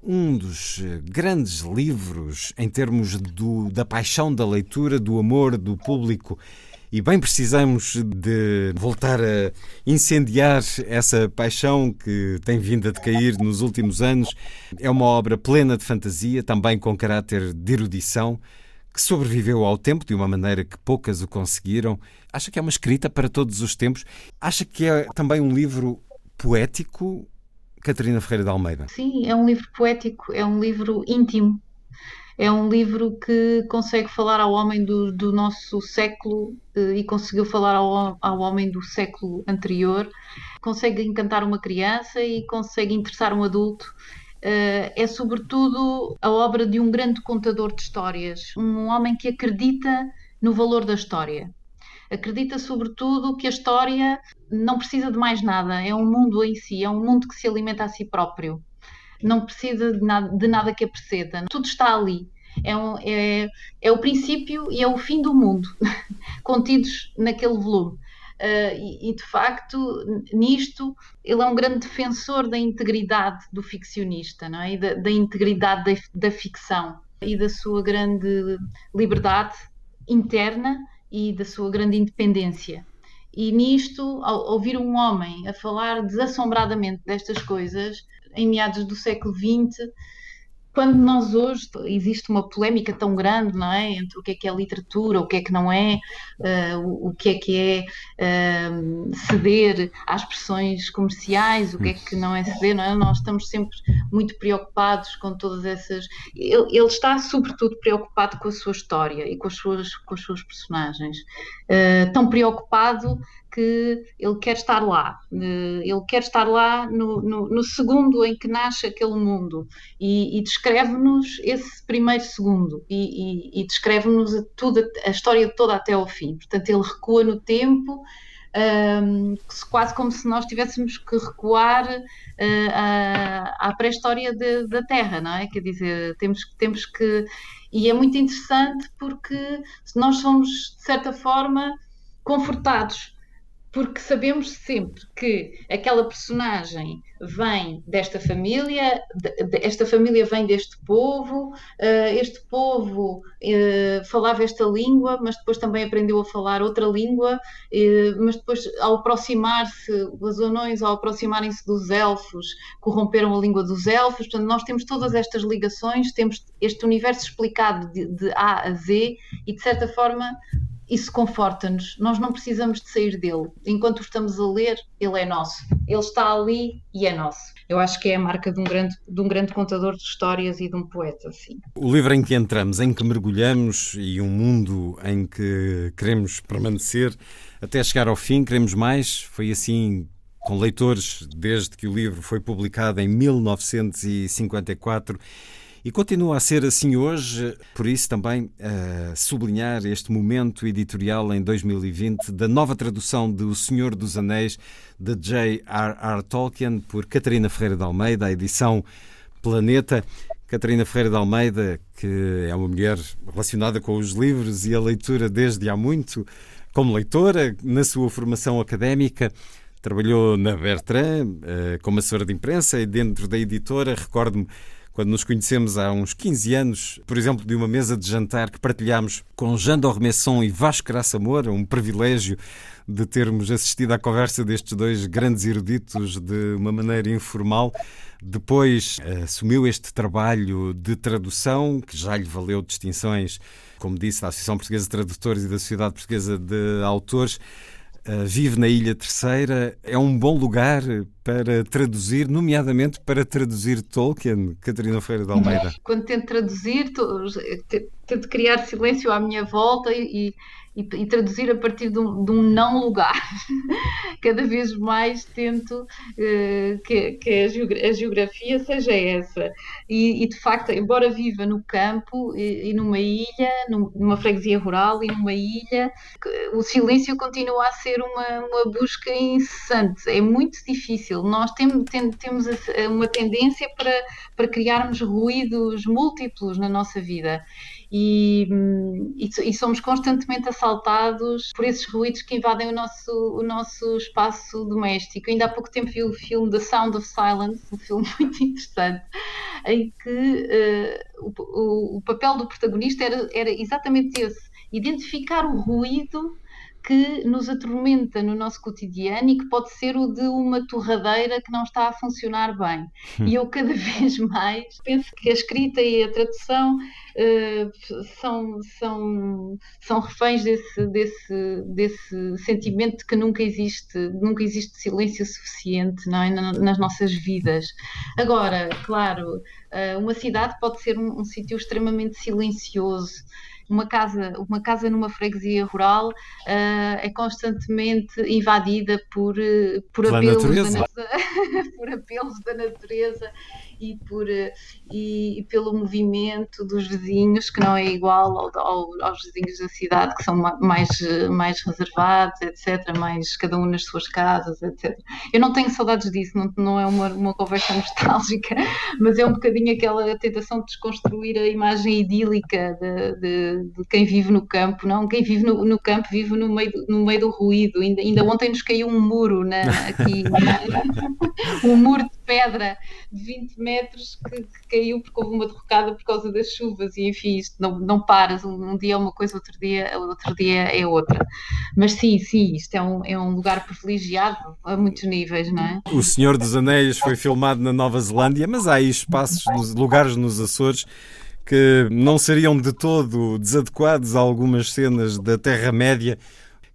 [SPEAKER 1] um dos eh, grandes livros em termos do, da paixão da leitura, do amor do público e bem precisamos de voltar a incendiar essa paixão que tem vindo a decair nos últimos anos. É uma obra plena de fantasia, também com caráter de erudição, que sobreviveu ao tempo de uma maneira que poucas o conseguiram. Acha que é uma escrita para todos os tempos? Acha que é também um livro poético, Catarina Ferreira de Almeida?
[SPEAKER 3] Sim, é um livro poético, é um livro íntimo é um livro que consegue falar ao homem do, do nosso século eh, e conseguiu falar ao, ao homem do século anterior, consegue encantar uma criança e consegue interessar um adulto. Uh, é sobretudo a obra de um grande contador de histórias, um homem que acredita no valor da história. Acredita sobretudo que a história não precisa de mais nada, é um mundo em si, é um mundo que se alimenta a si próprio não precisa de nada, de nada que a preceda, tudo está ali. É, um, é, é o princípio e é o fim do mundo, contidos naquele volume. Uh, e, e, de facto, nisto, ele é um grande defensor da integridade do ficcionista não é? e da, da integridade da, da ficção e da sua grande liberdade interna e da sua grande independência. E nisto, ao ouvir um homem a falar desassombradamente destas coisas, em meados do século XX, quando nós hoje existe uma polémica tão grande, não é, entre o que é que é literatura, o que é que não é, uh, o, o, que é que é uh, ceder às pressões comerciais, o que é que não é ceder, não é? Nós estamos sempre muito preocupados com todas essas. Ele, ele está sobretudo preocupado com a sua história e com as suas, com as suas personagens. Uh, tão preocupado que ele quer estar lá, ele quer estar lá no, no, no segundo em que nasce aquele mundo e, e descreve-nos esse primeiro segundo e, e, e descreve-nos a, a história toda até ao fim. Portanto, ele recua no tempo. Um, quase como se nós tivéssemos que recuar uh, à, à pré-história da Terra, não é? Quer dizer, temos, temos que. E é muito interessante porque nós somos, de certa forma, confortados porque sabemos sempre que aquela personagem vem desta família, esta família vem deste povo, uh, este povo uh, falava esta língua, mas depois também aprendeu a falar outra língua, mas depois, ao aproximar-se, os anões, ao aproximarem-se dos elfos, corromperam a língua dos elfos. Portanto, nós temos todas estas ligações, temos este universo explicado de, de A a Z e, de certa forma, isso conforta-nos. Nós não precisamos de sair dele. Enquanto estamos a ler, ele é nosso. Ele está ali e é nosso. Eu acho que é a marca de um grande, de um grande contador de histórias e de um poeta, sim.
[SPEAKER 1] O livro em que entramos, em que mergulhamos e um mundo em que queremos permanecer até chegar ao fim, queremos mais. Foi assim com leitores desde que o livro foi publicado em 1954 e continua a ser assim hoje, por isso também uh, sublinhar este momento editorial em 2020 da nova tradução de O Senhor dos Anéis de J.R.R. Tolkien por Catarina Ferreira de Almeida, a edição Planeta. Catarina Ferreira de Almeida, que é uma mulher relacionada com os livros e a leitura desde há muito, como leitora, na sua formação académica, trabalhou na Bertrand uh, como assessora de imprensa e dentro da editora, recordo-me quando nos conhecemos há uns 15 anos, por exemplo, de uma mesa de jantar que partilhámos com Jean Dormesson e Vasco Graça Moura, um privilégio de termos assistido à conversa destes dois grandes eruditos de uma maneira informal. Depois assumiu este trabalho de tradução, que já lhe valeu distinções, como disse, da Associação Portuguesa de Tradutores e da Sociedade Portuguesa de Autores. Uh, vive na Ilha Terceira, é um bom lugar para traduzir, nomeadamente para traduzir Tolkien, Catarina Feira de Almeida.
[SPEAKER 3] Quando tento traduzir, tento criar silêncio à minha volta e, e, e traduzir a partir de um, de um, não lugar. Cada vez mais tento uh, que, que a, a, geografia seja essa. E, e, de facto, embora viva no campo e, e numa ilha, numa freguesia rural e numa ilha, o silêncio continua a ser uma, uma busca incessante. É muito difícil. Nós tem, tem, temos uma tendência para, para criarmos ruídos múltiplos na nossa vida e, e, e, somos constantemente assaltados por esses ruídos que invadem o nosso, o nosso espaço doméstico. Ainda há pouco tempo vi o filme The Sound of Silence, um filme muito interessante, em que uh, o, o, o, papel do protagonista era, era exatamente esse: identificar o ruído que nos atormenta no nosso cotidiano e que pode ser o de uma torradeira que não está a funcionar bem. Hum. E eu cada vez mais penso que a escrita e a tradução uh, são, são, são reféns desse, desse, desse sentimento de que nunca existe, nunca existe silêncio suficiente não é? nas nossas vidas. Agora, claro, uh, uma cidade pode ser um, um sítio extremamente silencioso uma casa, uma casa numa freguesia rural uh, é constantemente invadida por, eh, por, apelos da, por apelos da natureza e, por, eh, e, e, pelo movimento dos vizinhos, que não é igual ao, ao, aos vizinhos da cidade, que são mais, mais reservados, etc., mais cada um nas suas casas, etc. Eu não tenho saudades disso, não, não é uma, uma conversa nostálgica, mas é um bocadinho aquela tentação de desconstruir a imagem idílica de, de, de quem vive no campo, não? Quem vive no, no campo vive no meio, do, no meio do ruído. Ainda, ainda ontem nos caiu um muro na, aqui, um muro de pedra de 20 metros que, que, caiu porque houve uma derrocada por causa das chuvas e enfim, isto não, não paras, um, um, dia é uma coisa, outro dia, outro dia é outra. Mas sim, sim, isto é um, é um lugar privilegiado a muitos níveis, não é?
[SPEAKER 1] O Senhor dos Anéis foi filmado na Nova Zelândia, mas há aí espaços, lugares nos Açores que não seriam de todo desadequados a algumas cenas da Terra-média.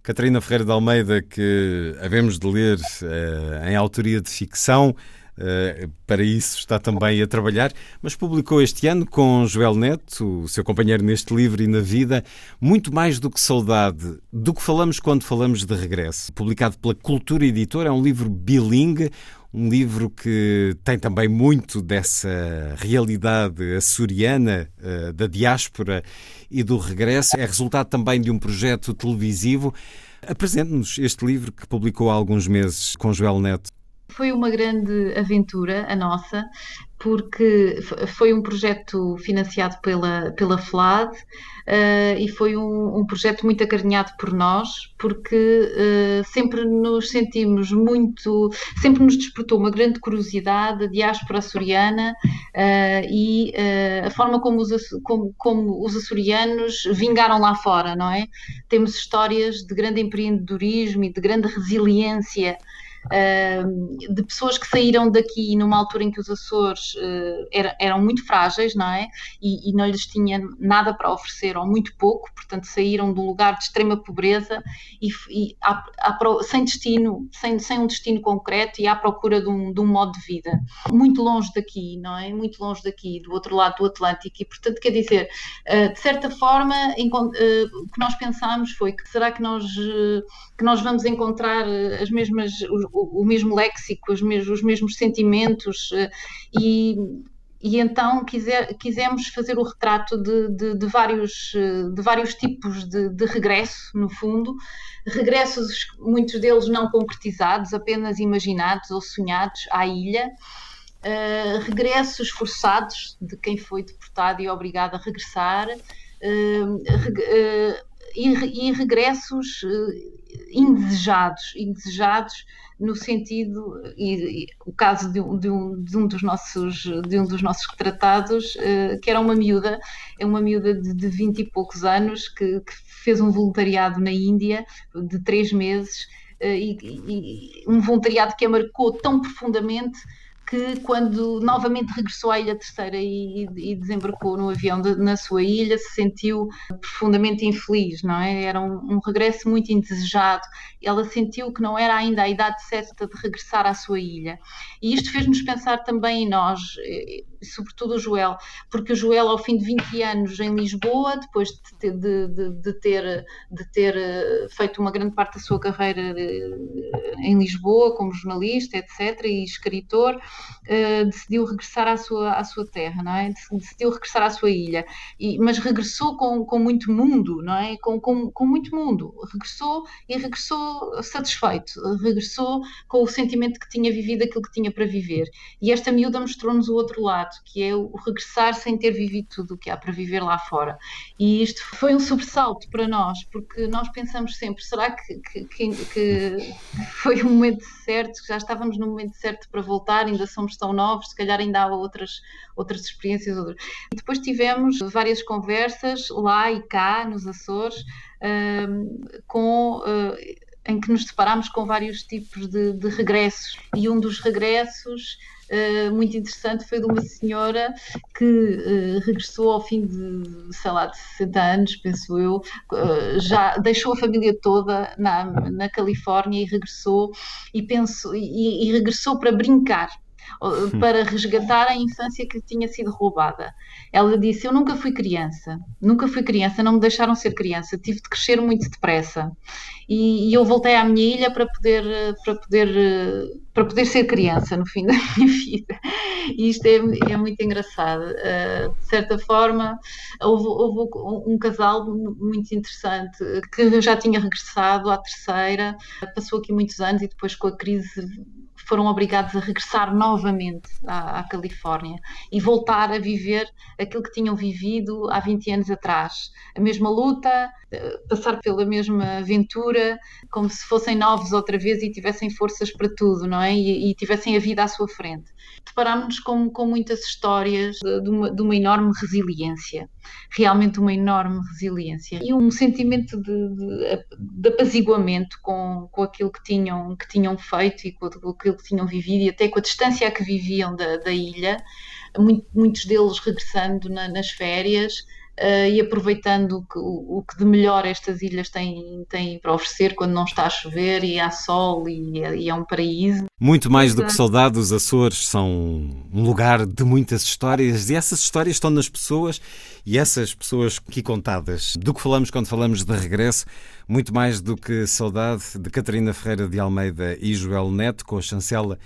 [SPEAKER 1] Catarina Ferreira de Almeida, que havemos de ler uh, em autoria de ficção, para isso está também a trabalhar, mas publicou este ano com Joel Neto, o seu companheiro neste livro e na vida, muito mais do que saudade, do que falamos quando falamos de regresso. Publicado pela Cultura Editora, é um livro bilingue, um livro que tem também muito dessa realidade açoriana, uh, da diáspora e do regresso. É resultado também de um projeto televisivo. Apresente-nos este livro que publicou há alguns meses com Joel Neto.
[SPEAKER 3] Foi uma grande aventura a nossa, porque foi um projeto financiado pela, pela FLAD uh, e foi um, um, projeto muito acarinhado por nós, porque uh, sempre nos sentimos muito, sempre nos despertou uma grande curiosidade a diáspora açoriana uh, e a forma como os, como, como os açorianos vingaram lá fora, não é? Temos histórias de grande empreendedorismo e de grande resiliência de pessoas que saíram daqui numa altura em que os Açores era, eram muito frágeis, não é? E, não lhes tinha nada para oferecer, ou muito pouco, portanto saíram de um lugar de extrema pobreza e, sem destino, sem, sem um destino concreto e à procura de um, de um modo de vida. Muito longe daqui, não é? Muito longe daqui, do outro lado do Atlântico, e portanto quer dizer, uh, de certa forma, uh, o que nós pensámos foi que será que nós, que nós vamos encontrar as mesmas o, o mesmo léxico, os mesmos, os mesmos sentimentos eh, e, e então quiser, quisemos fazer o retrato de, de, de vários, eh, de vários tipos de, de, regresso, no fundo, regressos, muitos deles não concretizados, apenas imaginados ou sonhados à ilha, uh, regressos forçados de quem foi deportado e obrigado a regressar, uh, uh, e, e, regressos indesejados, indesejados no sentido, e, e o caso de um, de, um, de um, dos nossos, de um dos nossos retratados, uh, que era uma miúda, é uma miúda de, de 20 e poucos anos, que, que fez um voluntariado na Índia de três meses, uh, e, e, um voluntariado que a marcou tão profundamente que quando novamente regressou à Ilha Terceira e, e desembarcou no avião de, na sua ilha, se sentiu profundamente infeliz, não é? Era um, um, regresso muito indesejado. Ela sentiu que não era ainda a idade certa de regressar à sua ilha. E isto fez-nos pensar também em nós, eh, sobretudo o Joel, porque o Joel, ao fim de 20 anos em Lisboa, depois de, de, de, de ter, de ter eh, feito uma grande parte da sua carreira eh, em Lisboa, como jornalista, etc., e escritor, uh, decidiu regressar à sua, à sua terra, não é? Decidiu regressar à sua ilha, e, mas regressou com, com muito mundo, não é? Com, com, com muito mundo. Regressou e regressou satisfeito, regressou com o sentimento que tinha vivido aquilo que tinha para viver. E esta miúda mostrou-nos o outro lado que é o regressar sem ter vivido tudo o que há para viver lá fora. E isto foi um sobressalto para nós, porque nós pensamos sempre: será que, que, que, que foi o momento certo, que já estávamos no momento certo para voltar, ainda somos tão novos, se calhar ainda há outras, outras experiências. Outras. Depois tivemos várias conversas lá e cá, nos Açores, uh, com. Uh, em que nos deparámos com vários tipos de, de regressos. E um dos regressos Uh, muito interessante foi de uma senhora que uh, regressou ao fim de, sei lá, de 60 anos, penso eu, uh, já deixou a família toda na, na Califórnia e regressou e, penso, e, e regressou para brincar para resgatar a infância que tinha sido roubada. Ela disse: Eu nunca fui criança, nunca fui criança, não me deixaram ser criança, tive de crescer muito depressa. E, e eu voltei à minha ilha para poder, para, poder, para poder ser criança no fim da minha vida. E isto é, é muito engraçado. Uh, de certa forma, houve, houve um casal muito interessante que já tinha regressado à terceira, passou aqui muitos anos e depois com a crise foram obrigados a regressar novamente à, à, Califórnia e voltar a viver aquilo que tinham vivido há 20 anos atrás. A mesma luta, eh, passar pela mesma aventura, como se fossem novos outra vez e tivessem forças para tudo, não é? E, e tivessem a vida à sua frente. Deparámos-nos com, com muitas histórias de, de, uma, de uma enorme resiliência realmente uma enorme resiliência. E um sentimento de, de, de apaziguamento com, com aquilo que tinham, que tinham feito e com, com aquilo que tinham vivido e até com a distância a que viviam da, da ilha, muitos deles regressando na, nas férias uh, e aproveitando o que, o, o que, de melhor estas ilhas têm, têm para oferecer quando não está a chover e há sol e, e é um paraíso.
[SPEAKER 1] Muito mais do que saudade, os Açores são um lugar de muitas histórias e essas histórias estão nas pessoas e essas pessoas aqui contadas. Do que falamos quando falamos de regresso, muito mais do que saudade de Catarina Ferreira de Almeida e Joel Neto com a chancela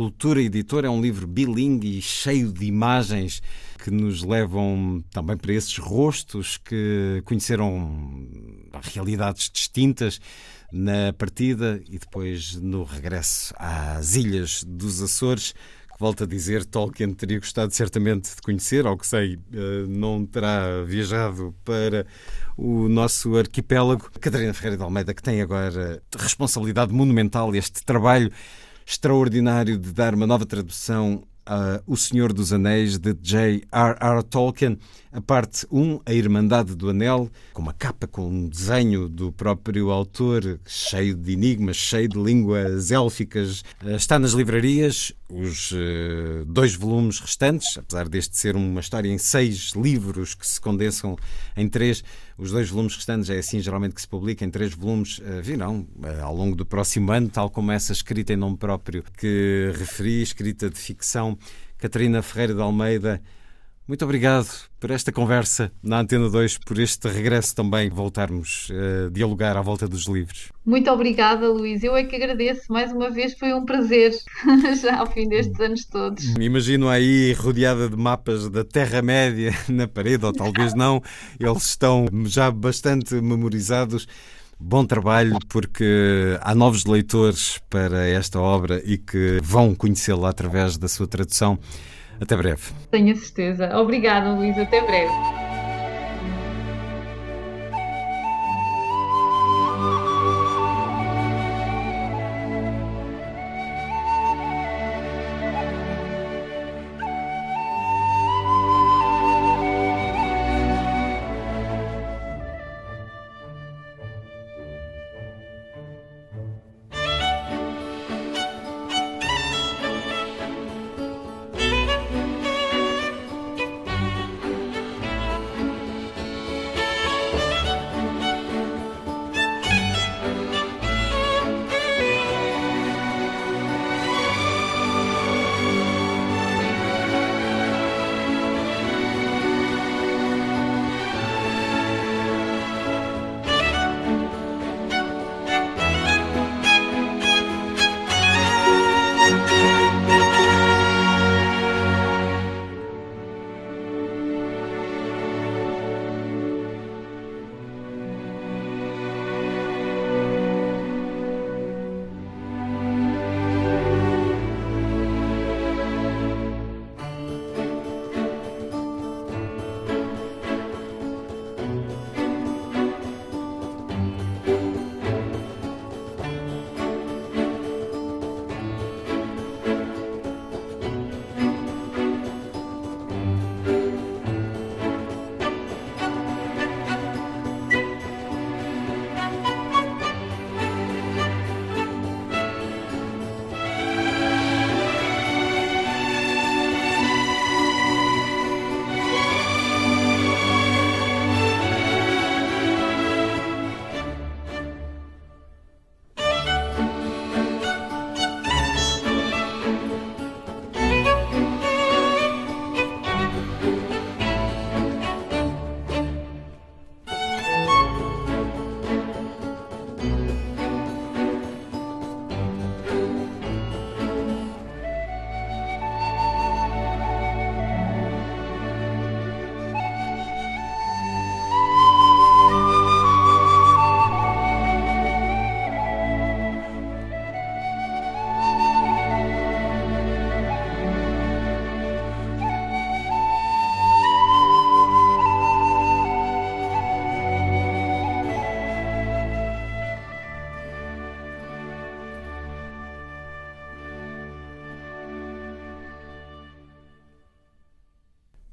[SPEAKER 1] Cultura Editora é um livro bilingue e cheio de imagens que nos levam também para esses rostos que conheceram realidades distintas na partida e depois no regresso às ilhas dos Açores. Volto a dizer, Tolkien teria gostado certamente de conhecer, ao que sei, eh, não terá viajado para o nosso arquipélago. Catarina Ferreira de Almeida, que tem agora responsabilidade monumental este trabalho extraordinário de dar uma nova tradução a O Senhor dos Anéis de J.R.R. Tolkien. A parte 1, A Irmandade do Anel, com uma capa com um desenho do próprio autor, cheio de enigmas, cheio de línguas élficas. Eh, está nas livrarias. Os uh, dois volumes restantes, apesar deste ser uma história em seis livros que se condensam em três, os dois volumes restantes é assim geralmente que se publica em três volumes, uh, virão ao longo do próximo ano, tal como essa escrita em nome próprio que referi, escrita de ficção. Catarina Ferreira de Almeida, muito obrigado por esta conversa na Antena 2, por este regresso também, voltarmos a uh, dialogar à volta dos livros.
[SPEAKER 3] Muito obrigada, Luís. Eu é que agradeço. Mais uma vez foi um prazer, já ao fim destes anos todos.
[SPEAKER 1] Imagino aí rodeada de mapas da Terra-média na parede, ou talvez não. Eles estão já bastante memorizados. Bom trabalho, porque há novos leitores para esta obra e que vão conhecê-la através da sua tradução. Até breve.
[SPEAKER 3] Tenho certeza. Obrigada, Luís. Até breve.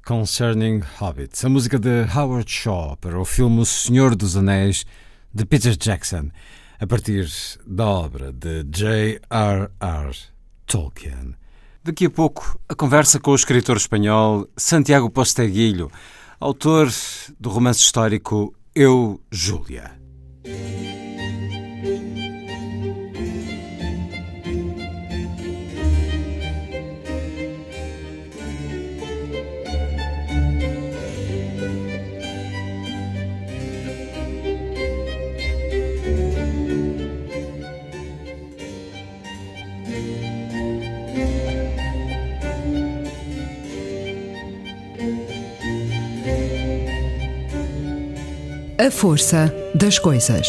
[SPEAKER 1] Concerning Hobbits, a música de Howard Shaw para o filme O Senhor dos Anéis de Peter Jackson, a partir da obra de J.R.R. Tolkien. Daqui a pouco, a conversa com o escritor espanhol Santiago Posteguilho, autor do romance histórico Eu, Júlia.
[SPEAKER 4] A força das coisas.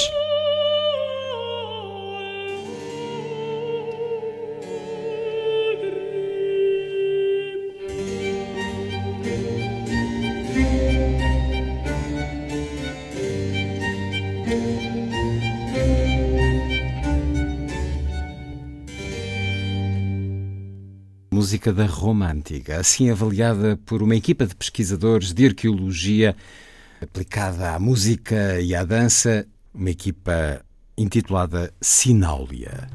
[SPEAKER 1] Música da Roma Antiga, assim avaliada por uma equipa de pesquisadores de arqueologia aplicada à música e à dança, uma equipa intitulada Sináulia.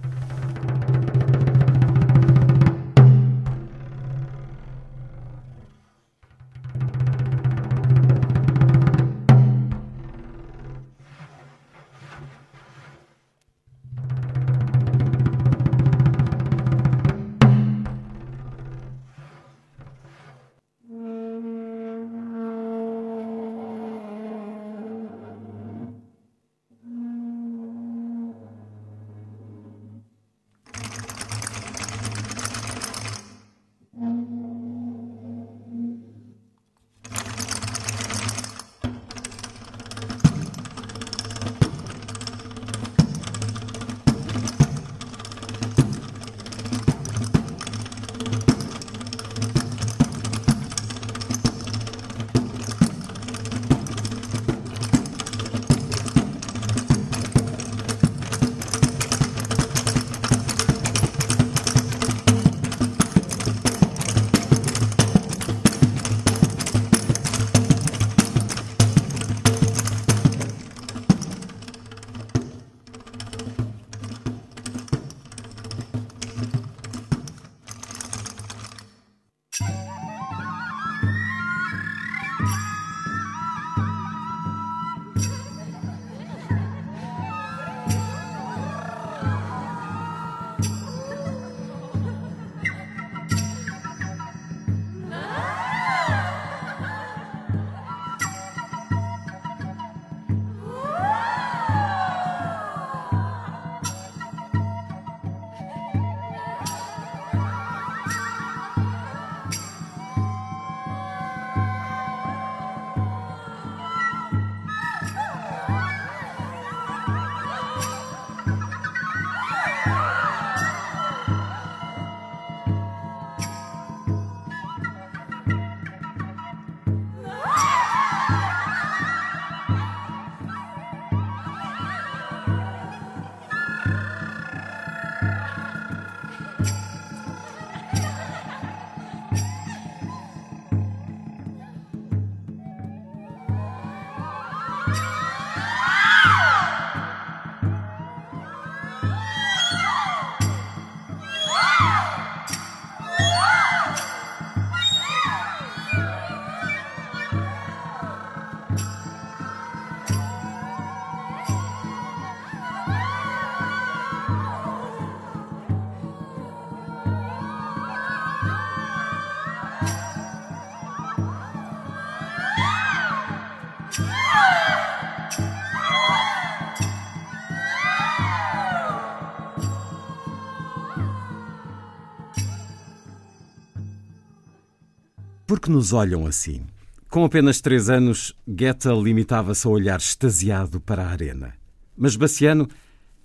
[SPEAKER 1] Nos olham assim? Com apenas três anos, Goethe limitava-se a olhar extasiado para a arena. Mas Baciano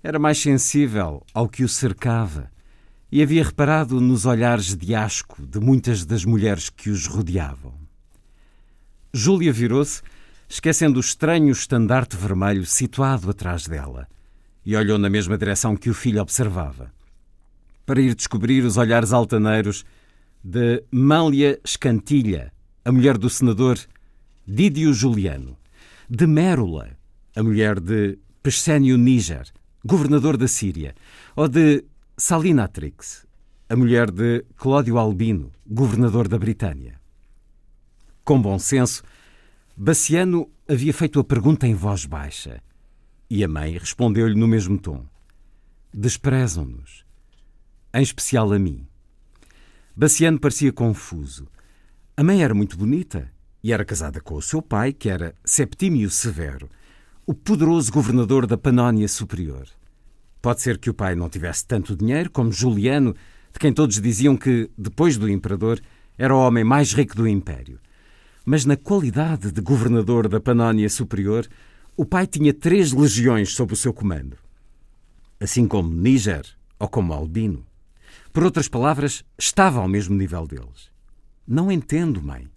[SPEAKER 1] era mais sensível ao que o cercava e havia reparado nos olhares de asco de muitas das mulheres que os rodeavam. Júlia virou-se, esquecendo o estranho estandarte vermelho situado atrás dela, e olhou na mesma direção que o filho observava, para ir descobrir os olhares altaneiros de Mália Escantilha, a mulher do senador Didio Juliano, de Mérula, a mulher de Pessénio Níger, governador da Síria, ou de Salinatrix, a mulher de Cláudio Albino, governador da Britânia. Com bom senso, Baciano havia feito a pergunta em voz baixa e a mãe respondeu-lhe no mesmo tom: Desprezam-nos, em especial a mim. Baciano parecia confuso. A mãe era muito bonita e era casada com o seu pai, que era Septímio Severo, o poderoso governador da Panónia Superior. Pode ser que o pai não tivesse tanto dinheiro como Juliano, de quem todos diziam que, depois do imperador, era o homem mais rico do império. Mas na qualidade de governador da Panónia Superior, o pai tinha três legiões sob o seu comando. Assim como Níger ou como Albino. Por outras palavras, estava ao mesmo nível deles. Não entendo, mãe.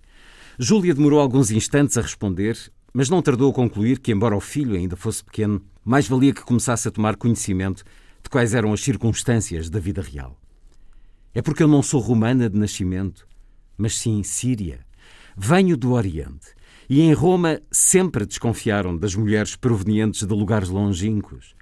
[SPEAKER 1] Júlia demorou alguns instantes a responder, mas não tardou a concluir que, embora o filho ainda fosse pequeno, mais valia que começasse a tomar conhecimento de quais eram as circunstâncias da vida real. É porque eu não sou romana de nascimento, mas sim síria. Venho do Oriente e em Roma sempre desconfiaram das mulheres provenientes de lugares longínquos.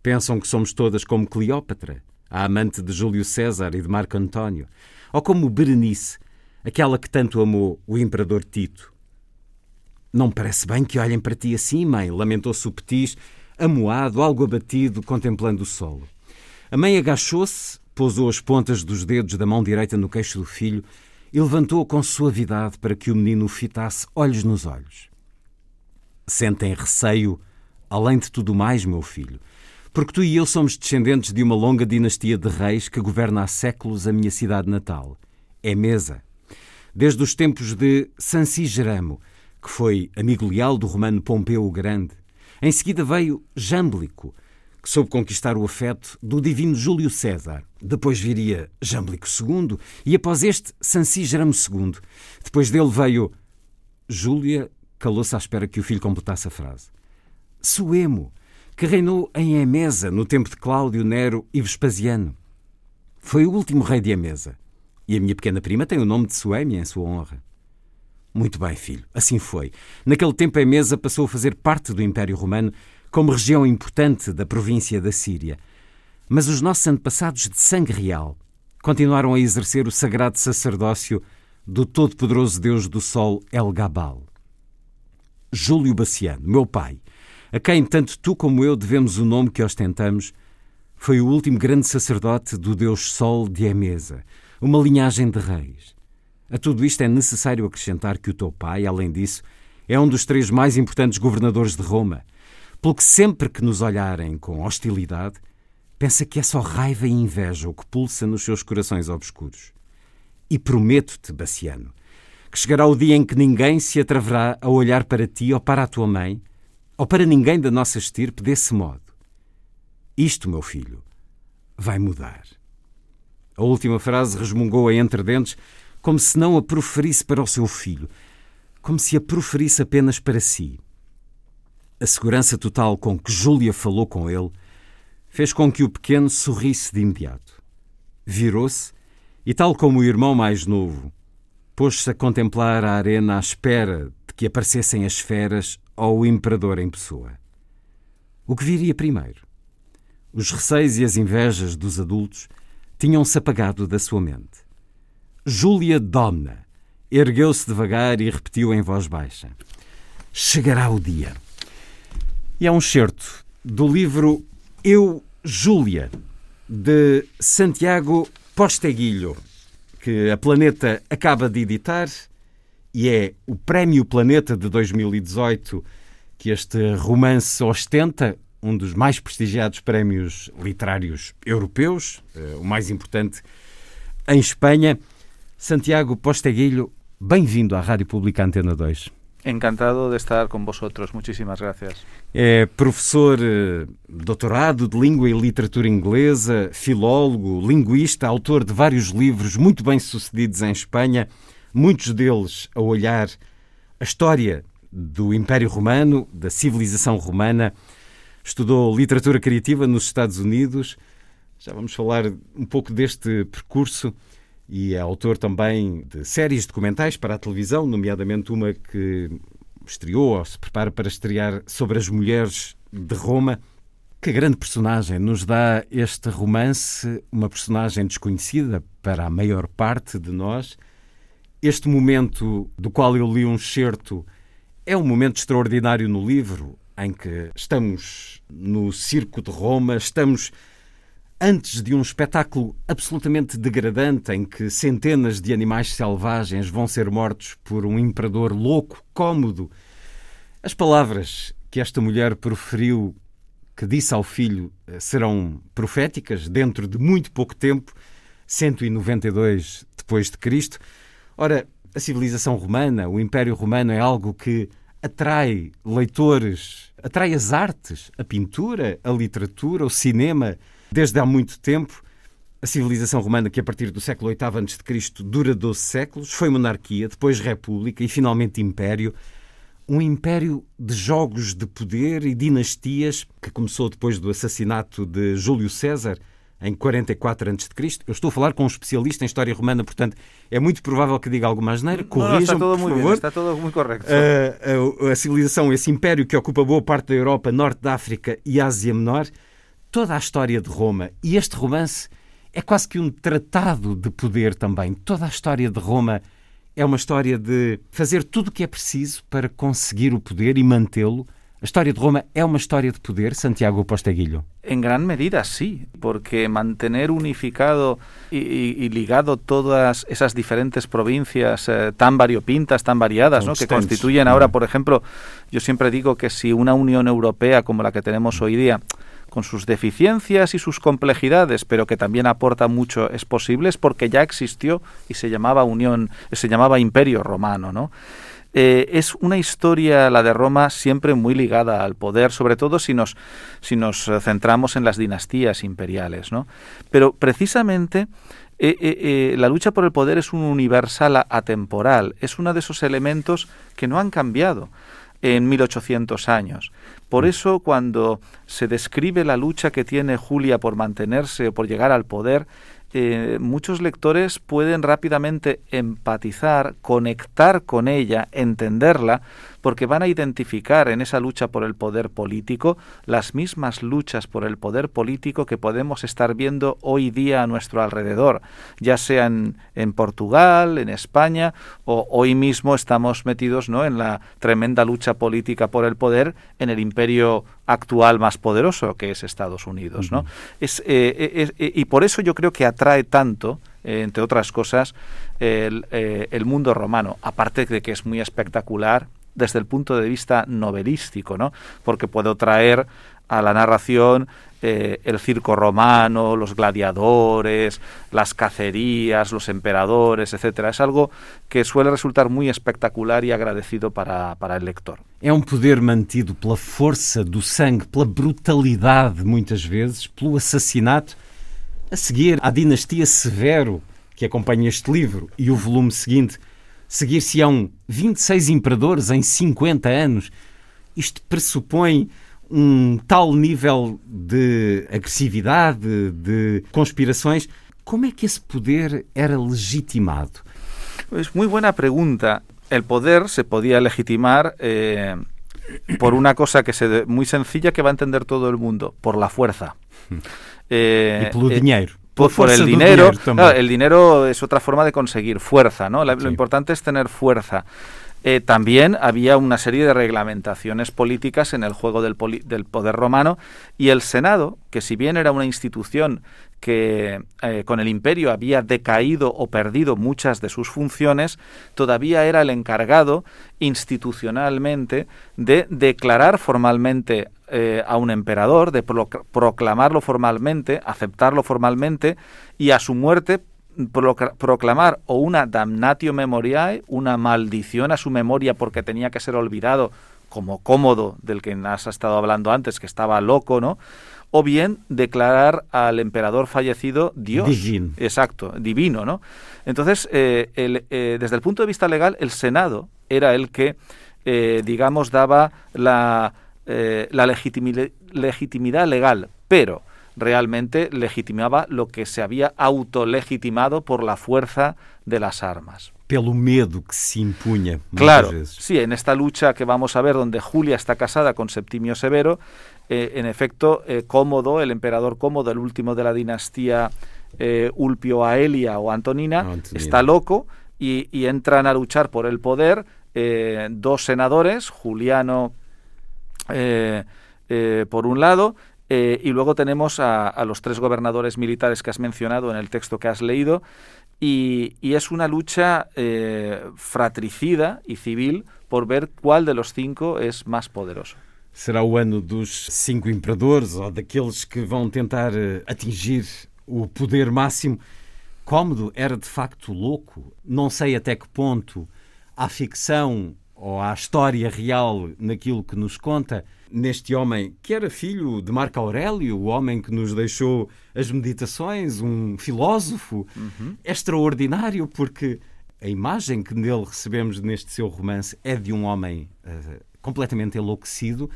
[SPEAKER 1] Pensam que somos todas como Cleópatra, a amante de Júlio César e de Marco António, ou como Berenice, aquela que tanto amou o imperador Tito. Não parece bem que olhem para ti assim, mãe, lamentou-se o Petis, amoado, algo abatido, contemplando o solo. A mãe agachou-se, pousou as pontas dos dedos da mão direita no queixo do filho e levantou com suavidade para que o menino o fitasse olhos nos olhos. Sentem receio, além de tudo mais, meu filho, porque tu e eu somos descendentes de uma longa dinastia de reis que governa há séculos a minha cidade natal. É Mesa. Desde os tempos de Sancigeramo, que foi amigo leal do romano Pompeu o Grande. Em seguida veio Jâmblico, que soube conquistar o afeto do divino Júlio César. Depois viria Jâmblico II e após este Sancigeramo II. Depois dele veio Júlia, calou-se à espera que o filho completasse a frase. Suemo, que reinou em Emesa no tempo de Cláudio, Nero e Vespasiano. Foi o último rei de Emesa. E a minha pequena prima tem o nome de Suémia em sua honra. Muito bem, filho, assim foi. Naquele tempo, Emesa passou a fazer parte do Império Romano como região importante da província da Síria. Mas os nossos antepassados de sangue real continuaram a exercer o sagrado sacerdócio do todo-poderoso Deus do Sol El Gabal. Júlio Baciano, meu pai, a quem tanto tu como eu devemos o nome que ostentamos, foi o último grande sacerdote do Deus Sol de Emesa, uma linhagem de reis. A tudo isto é necessário acrescentar que o teu pai, além disso, é um dos três mais importantes governadores de Roma, pelo que sempre que nos olharem com hostilidade, pensa que é só raiva e inveja o que pulsa nos seus corações obscuros. E prometo-te, Baciano, que chegará o dia em que ninguém se atreverá a olhar para ti ou para a tua mãe ou para ninguém da nossa estirpe desse modo. Isto, meu filho, vai mudar. A última frase resmungou a entre dentes, como se não a proferisse para o seu filho, como se a proferisse apenas para si. A segurança total com que Júlia falou com ele fez com que o pequeno sorrisse de imediato. Virou-se e, tal como o irmão mais novo, pôs-se a contemplar a arena à espera de que aparecessem as feras ou o imperador em pessoa. O que viria primeiro? Os receios e as invejas dos adultos tinham-se apagado da sua mente. Júlia Domna ergueu-se devagar e repetiu em voz baixa: Chegará o dia. E é um certo do livro Eu, Júlia, de Santiago Posteguilho, que a Planeta acaba de editar e é o Prémio Planeta de 2018 que este romance ostenta, um dos mais prestigiados prémios literários europeus, eh, o mais importante em Espanha. Santiago Posteguilho, bem-vindo à Rádio Pública Antena 2.
[SPEAKER 5] Encantado de estar com vosotros. Muchísimas gracias.
[SPEAKER 1] É professor eh, doutorado de língua e literatura inglesa, filólogo, linguista, autor de vários livros muito bem sucedidos em Espanha muitos deles a olhar a história do Império Romano, da civilização romana. Estudou literatura criativa nos Estados Unidos. Já vamos falar um pouco deste percurso. e é autor também de séries documentais para a televisão, nomeadamente uma que estreou ou se prepara para estrear sobre as mulheres de Roma. Que grande personagem nos dá este romance, uma personagem desconhecida para a maior parte de nós. Este momento do qual eu li um excerto é um momento extraordinário no livro, em que estamos no Circo de Roma, estamos antes de um espetáculo absolutamente degradante em que centenas de animais selvagens vão ser mortos por um imperador louco, cômodo. As palavras que esta mulher proferiu, que disse ao filho, serão proféticas dentro de muito pouco tempo, 192 depois de Cristo. Ora, a civilização romana, o Império Romano é algo que atrai leitores, atrai as artes, a pintura, a literatura, o cinema, desde há muito tempo. A civilização romana, que a partir do século VIII a.C. dura 12 séculos, foi monarquia, depois república e finalmente império. Um império de jogos de poder e dinastias que começou depois do assassinato de Júlio César em 44 a.C. Eu estou a falar com um especialista em história romana, portanto é muito provável que diga alguma asneira. Corrijam,
[SPEAKER 5] por
[SPEAKER 1] favor.
[SPEAKER 5] Bien, está todo muito correto.
[SPEAKER 1] Uh, a, a civilização, esse império que ocupa boa parte da Europa, Norte da África e Ásia Menor, toda a história de Roma e este romance é quase que um tratado de poder também. Toda a história de Roma é uma história de fazer tudo o que é preciso para conseguir o poder e mantê-lo ¿La historia de Roma es una historia de poder, Santiago Posteguillo?
[SPEAKER 5] En gran medida sí, porque mantener unificado y, ligado todas esas diferentes provincias eh, tan variopintas, tan variadas, ¿no? que constituyen ahora, por ejemplo, yo siempre digo que si una Unión Europea como la que tenemos hoy día, con sus deficiencias y sus complejidades, pero que también aporta mucho, es posible, es porque ya existió y se llamaba Unión, se llamaba Imperio Romano, ¿no? Eh, es una historia, la de Roma, siempre muy ligada al poder, sobre todo si nos, si nos eh, centramos en las dinastías imperiales. ¿no? Pero precisamente eh, la lucha por el poder es un universal atemporal, es uno de esos elementos que no han cambiado en 1800 años. Por mm. eso cuando se describe la lucha que tiene Julia por mantenerse o por llegar al poder, eh, muchos lectores pueden rápidamente empatizar, conectar con ella, entenderla, porque van a identificar en esa lucha por el poder político las mismas luchas por el poder político que podemos estar viendo hoy día a nuestro alrededor, ya sea en, Portugal, en España, o hoy mismo estamos metidos ¿no? en la tremenda lucha política por el poder en el imperio actual más poderoso que es Estados Unidos. ¿no? es, eh, eh, y por eso yo creo que atrae tanto entre otras cosas, el, el, mundo romano, aparte de que es muy espectacular desde el punto de vista novelístico, ¿no? Porque puedo traer a la narración eh, el circo romano, los gladiadores, las cacerías, los emperadores, etcétera. Es algo que suele resultar muy espectacular y agradecido para, para el lector.
[SPEAKER 1] É um poder mantido pela força do sangue, pela brutalidade, muitas vezes, pelo assassinato. A seguir, a dinastia Severo, que acompanha este livro, e o volume seguinte, seguir-se-ão 26 imperadores em 50 anos. Isto pressupõe um tal nível de agressividade, de conspirações. Como é que esse poder era legitimado?
[SPEAKER 5] Es muy buena pregunta. El poder se podía legitimar eh, por una cosa que se, muy sencilla que va a entender todo el mundo, por la fuerza.
[SPEAKER 1] Eh, y por el eh, dinero
[SPEAKER 5] por, el dinero. el dinero es otra forma de conseguir fuerza, ¿no? Lo importante es tener fuerza. Eh, también había una serie de reglamentaciones políticas en el juego del, del, poder romano y el Senado, que si bien era una institución que eh, con el imperio había decaído o perdido muchas de sus funciones, todavía era el encargado institucionalmente de declarar formalmente eh, a un emperador, de proclamarlo formalmente, aceptarlo formalmente y a su muerte proclamar o una damnatio memoriae, una maldición a su memoria porque tenía que ser olvidado como cómodo del que has estado hablando antes, que estaba loco, ¿no? O bien declarar al emperador fallecido Dios. Exacto, divino, ¿no? Entonces, eh, eh, desde el punto de vista legal, el Senado era el que, digamos, daba la, la legitimidad legal, pero realmente legitimaba lo que se había autolegitimado por la fuerza de las armas.
[SPEAKER 1] Pelo medo que se impunha.
[SPEAKER 5] Claro,
[SPEAKER 1] veces.
[SPEAKER 5] sí, en esta lucha que vamos a ver, donde Julia está casada con Septimio Severo, eh, en efecto, eh, Cómodo, el emperador Cómodo, el último de la dinastía eh, Ulpio Aelia o Antonina, está loco y, y entran a luchar por el poder dos senadores, Juliano por un lado, y luego tenemos a, a los tres gobernadores militares que has mencionado en el texto que has leído, y, y es una lucha fratricida y civil por ver cuál de los cinco es más poderoso.
[SPEAKER 1] Será o ano dos cinco imperadores ou daqueles que vão tentar eh, atingir o poder máximo. Cómodo era de facto louco. Não sei até que ponto há ficção ou há história real naquilo que nos conta neste homem que era filho de Marco Aurélio, o homem que nos deixou as meditações, um filósofo extraordinário, porque a imagem que nele recebemos neste seu romance é de um homem eh, completamente enlouquecido.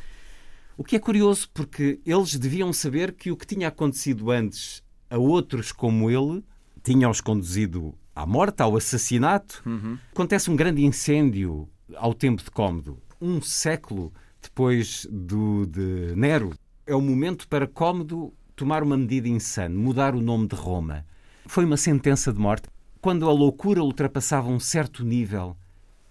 [SPEAKER 1] O que é curioso, porque eles deviam saber que o que tinha acontecido antes a outros como ele tinha-os conduzido à morte, ao assassinato. Acontece um grande incêndio ao tempo de Cómodo, um século depois do de Nero. É o momento para Cómodo tomar uma medida insana, mudar o nome de Roma. Foi uma sentença de morte. Quando a loucura ultrapassava um certo nível,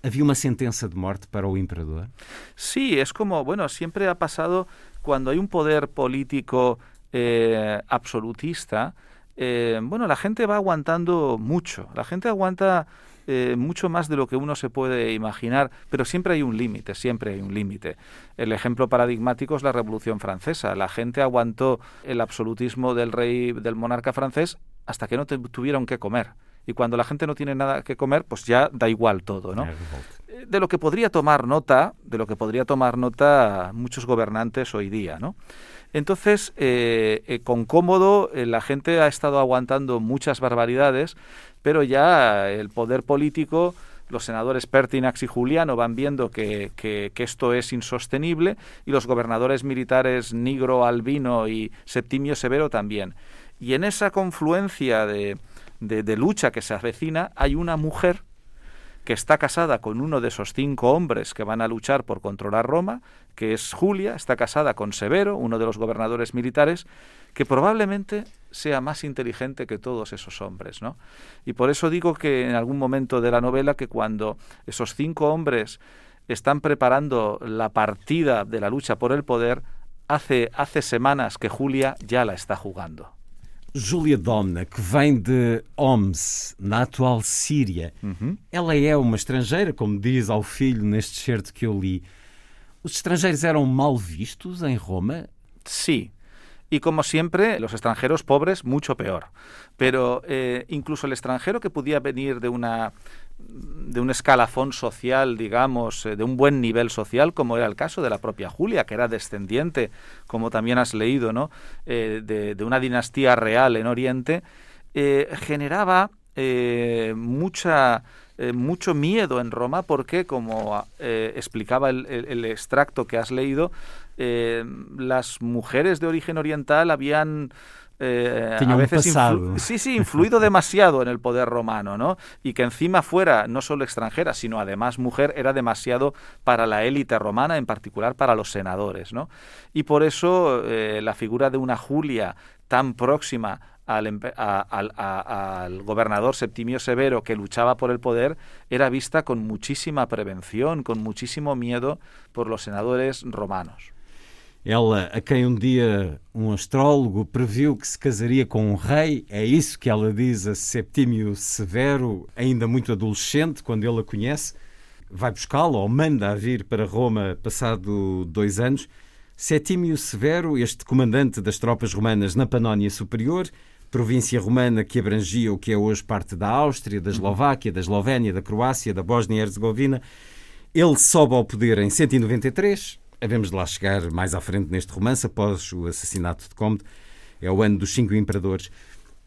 [SPEAKER 1] havia uma sentença de morte para o imperador.
[SPEAKER 5] Sí, es como, bueno, siempre ha pasado cuando hay un poder político eh, absolutista, eh, bueno, la gente va aguantando mucho, la gente aguanta eh, mucho más de lo que uno se puede imaginar, pero siempre hay un límite, siempre hay un límite. El ejemplo paradigmático es la Revolución Francesa. La gente aguantó el absolutismo del rey, del monarca francés, hasta que no tuvieron que comer. Y cuando la gente no tiene nada que comer, pues ya da igual todo, ¿no? Eh, de lo que podría tomar nota, de lo que podría tomar nota muchos gobernantes hoy día, ¿no? Entonces, eh, eh, con cómodo, eh, la gente ha estado aguantando muchas barbaridades, pero ya el poder político, los senadores Pertinax y Juliano van viendo que, que- que esto es insostenible y los gobernadores militares Nigro, Albino y Septimio Severo también. Y en esa confluencia de, de- lucha que se avecina hay una mujer que está casada con uno de esos cinco hombres que van a luchar por controlar Roma, que es Julia, está casada con Severo, uno de los gobernadores militares, que probablemente sea más inteligente que todos esos hombres, ¿no? Y por eso digo que en algún momento de la novela que cuando esos cinco hombres están preparando la partida de la lucha por el poder, hace, hace semanas que Julia ya la está jugando.
[SPEAKER 1] Júlia Domna, que vem de Homs, na atual Síria,
[SPEAKER 5] Uhum.
[SPEAKER 1] ela é uma estrangeira, como diz ao filho neste certo que eu li. Os estrangeiros eram mal vistos em Roma?
[SPEAKER 5] Sí. Y como siempre, los extranjeros pobres, mucho peor. Pero eh, incluso el extranjero que podía venir de una de un escalafón social, digamos, eh, de un buen nivel social, como era el caso de la propia Julia, que era descendiente, como también has leído, ¿no? Eh, de, de una dinastía real en Oriente, generaba mucha mucho miedo en Roma porque, como explicaba el extracto que has leído, eh, las mujeres de origen oriental habían eh, a veces sí, sí, influido demasiado en el poder romano, ¿no? Y que encima fuera no solo extranjera, sino además mujer, era demasiado para la élite romana, en particular para los senadores, ¿no? Y por eso eh, la figura de una Julia tan próxima al, a- a- al gobernador Septimio Severo que luchaba por el poder era vista con muchísima prevención, con muchísimo miedo por los senadores romanos.
[SPEAKER 1] Ela, a quem um dia um astrólogo previu que se casaria com um rei, é isso que ela diz a Septímio Severo, ainda muito adolescente, quando ele a conhece, vai buscá-la ou manda-a vir para Roma passado dois anos. Septímio Severo, este comandante das tropas romanas na Panónia Superior, província romana que abrangia o que é hoje parte da Áustria, da Eslováquia, da Eslovénia, da Croácia, da Bósnia e Herzegovina, ele sobe ao poder em 193. Havemos de lá chegar mais à frente neste romance, após o assassinato de Cómodo. É o ano dos cinco imperadores.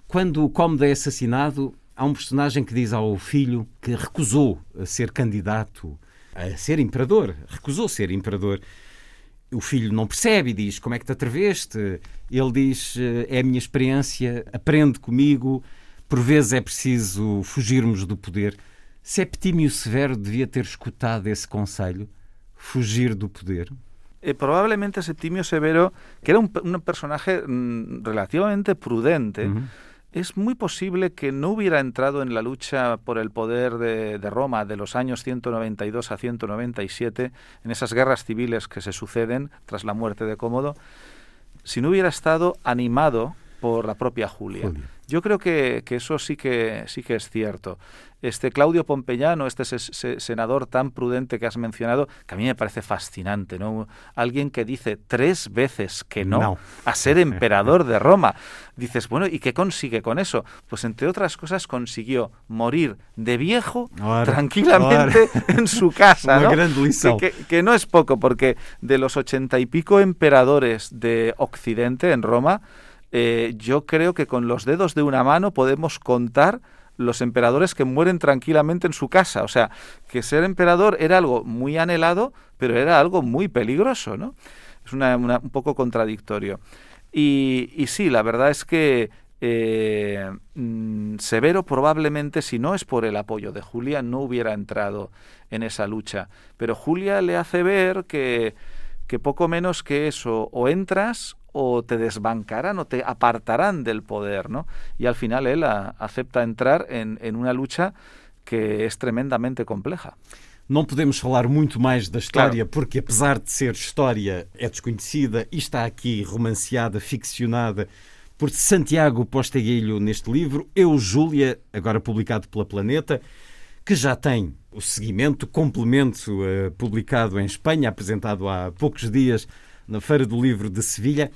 [SPEAKER 1] Quando o Cómodo é assassinado, há um personagem que diz ao filho que recusou a ser candidato a ser imperador. Recusou ser imperador. O filho não percebe e diz: Como é que te atreveste? Ele diz: É a minha experiência, aprende comigo. Por vezes é preciso fugirmos do poder. Septímio Severo devia ter escutado esse conselho, fugir do poder.
[SPEAKER 5] Eh, probablemente Septimio Severo, que era un, un personaje mm, relativamente prudente, uh -huh. es muy posible que no hubiera entrado en la lucha por el poder de, de, Roma de los años 192 a 197, en esas guerras civiles que se suceden tras la muerte de Cómodo, si no hubiera estado animado por la propia Julia. Julia. Yo creo que, que, eso sí que sí que es cierto. Este Claudio Pompeyano, este senador tan prudente que has mencionado, que a mí me parece fascinante, ¿no? Alguien que dice tres veces que no, no. a ser emperador de Roma. Dices, bueno, ¿y qué consigue con eso? Pues entre otras cosas consiguió morir de viejo ahora, tranquilamente ahora. en su casa, ¿no? Que, que, que no es poco, porque de los ochenta y pico emperadores de Occidente en Roma, eh, yo creo que con los dedos de una mano podemos contar los emperadores que mueren tranquilamente en su casa. O sea, que ser emperador era algo muy anhelado, pero era algo muy peligroso, ¿no? Es un poco contradictorio. Y, y, sí, la verdad es que eh, mm, Severo probablemente, si no es por el apoyo de Julia, no hubiera entrado en esa lucha. Pero Julia le hace ver que, que poco menos que eso, o entras o te desbancarán o te apartarán del poder, ¿no? Y al final él a, acepta entrar en, en una lucha que es tremendamente compleja.
[SPEAKER 1] Não podemos falar muito mais da história, claro. porque apesar de ser história, é desconhecida e está aqui romanceada, ficcionada por Santiago Posteguilho neste livro, Eu, Júlia, agora publicado pela Planeta, que já tem o seguimento, complemento uh, publicado em Espanha, apresentado há poucos dias na Feira do Livro de Sevilha.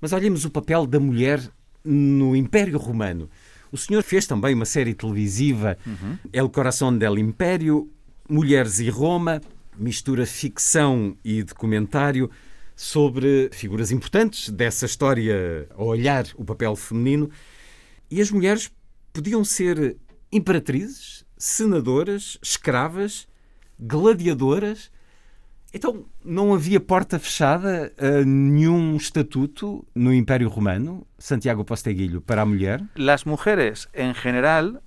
[SPEAKER 1] Mas olhemos o papel da mulher no Império Romano. O senhor fez também uma série televisiva, uhum. El Coração del Império, Mulheres e Roma, mistura ficção e documentário sobre figuras importantes dessa história, a olhar o papel feminino. E as mulheres podiam ser imperatrizes, senadoras, escravas, gladiadoras então, não havia porta fechada a nenhum estatuto no Império Romano, Santiago Posteguillo, para a mulher?
[SPEAKER 5] Las mujeres, en general,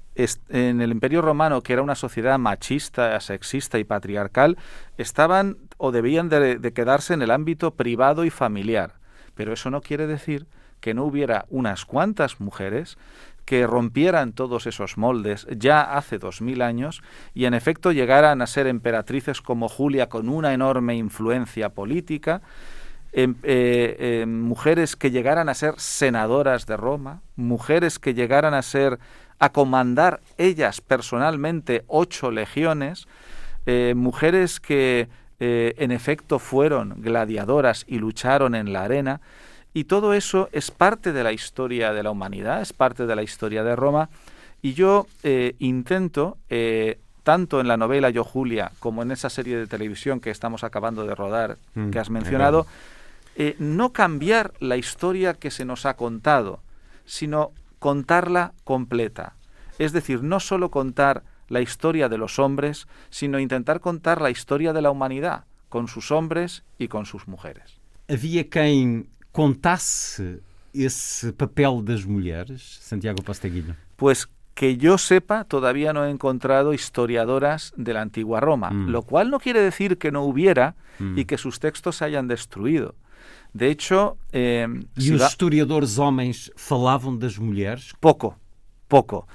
[SPEAKER 5] en el Imperio Romano, que era una sociedad machista, sexista y patriarcal, estaban o debían de, quedarse en el ámbito privado y familiar. Pero eso no quiere decir que no hubiera unas cuantas mujeres que rompieran todos esos moldes ya hace dos mil años y en efecto llegaran a ser emperatrices como Julia con una enorme influencia política, eh, eh, mujeres que llegaran a ser senadoras de Roma, mujeres que llegaran a ser a comandar ellas personalmente ocho legiones, eh, mujeres que en efecto fueron gladiadoras y lucharon en la arena, y todo eso es parte de la historia de la humanidad, es parte de la historia de Roma. Y yo eh, intento, eh, tanto en la novela Yo Julia como en esa serie de televisión que estamos acabando de rodar, mm, que has mencionado, eh, no cambiar la historia que se nos ha contado, sino contarla completa. Es decir, no solo contar la historia de los hombres, sino intentar contar la historia de la humanidad, con sus hombres y con sus mujeres.
[SPEAKER 1] Había quien contasse esse papel das mulheres, Santiago Posteguillo?
[SPEAKER 5] Pues que yo sepa, todavía no he encontrado historiadoras de la antigua Roma, mm. lo cual no quiere decir que no hubiera mm. y que sus textos se hayan destruido. De hecho...
[SPEAKER 1] Eh, e si os va... historiadores homens falavam das mulheres?
[SPEAKER 5] Poco, poco.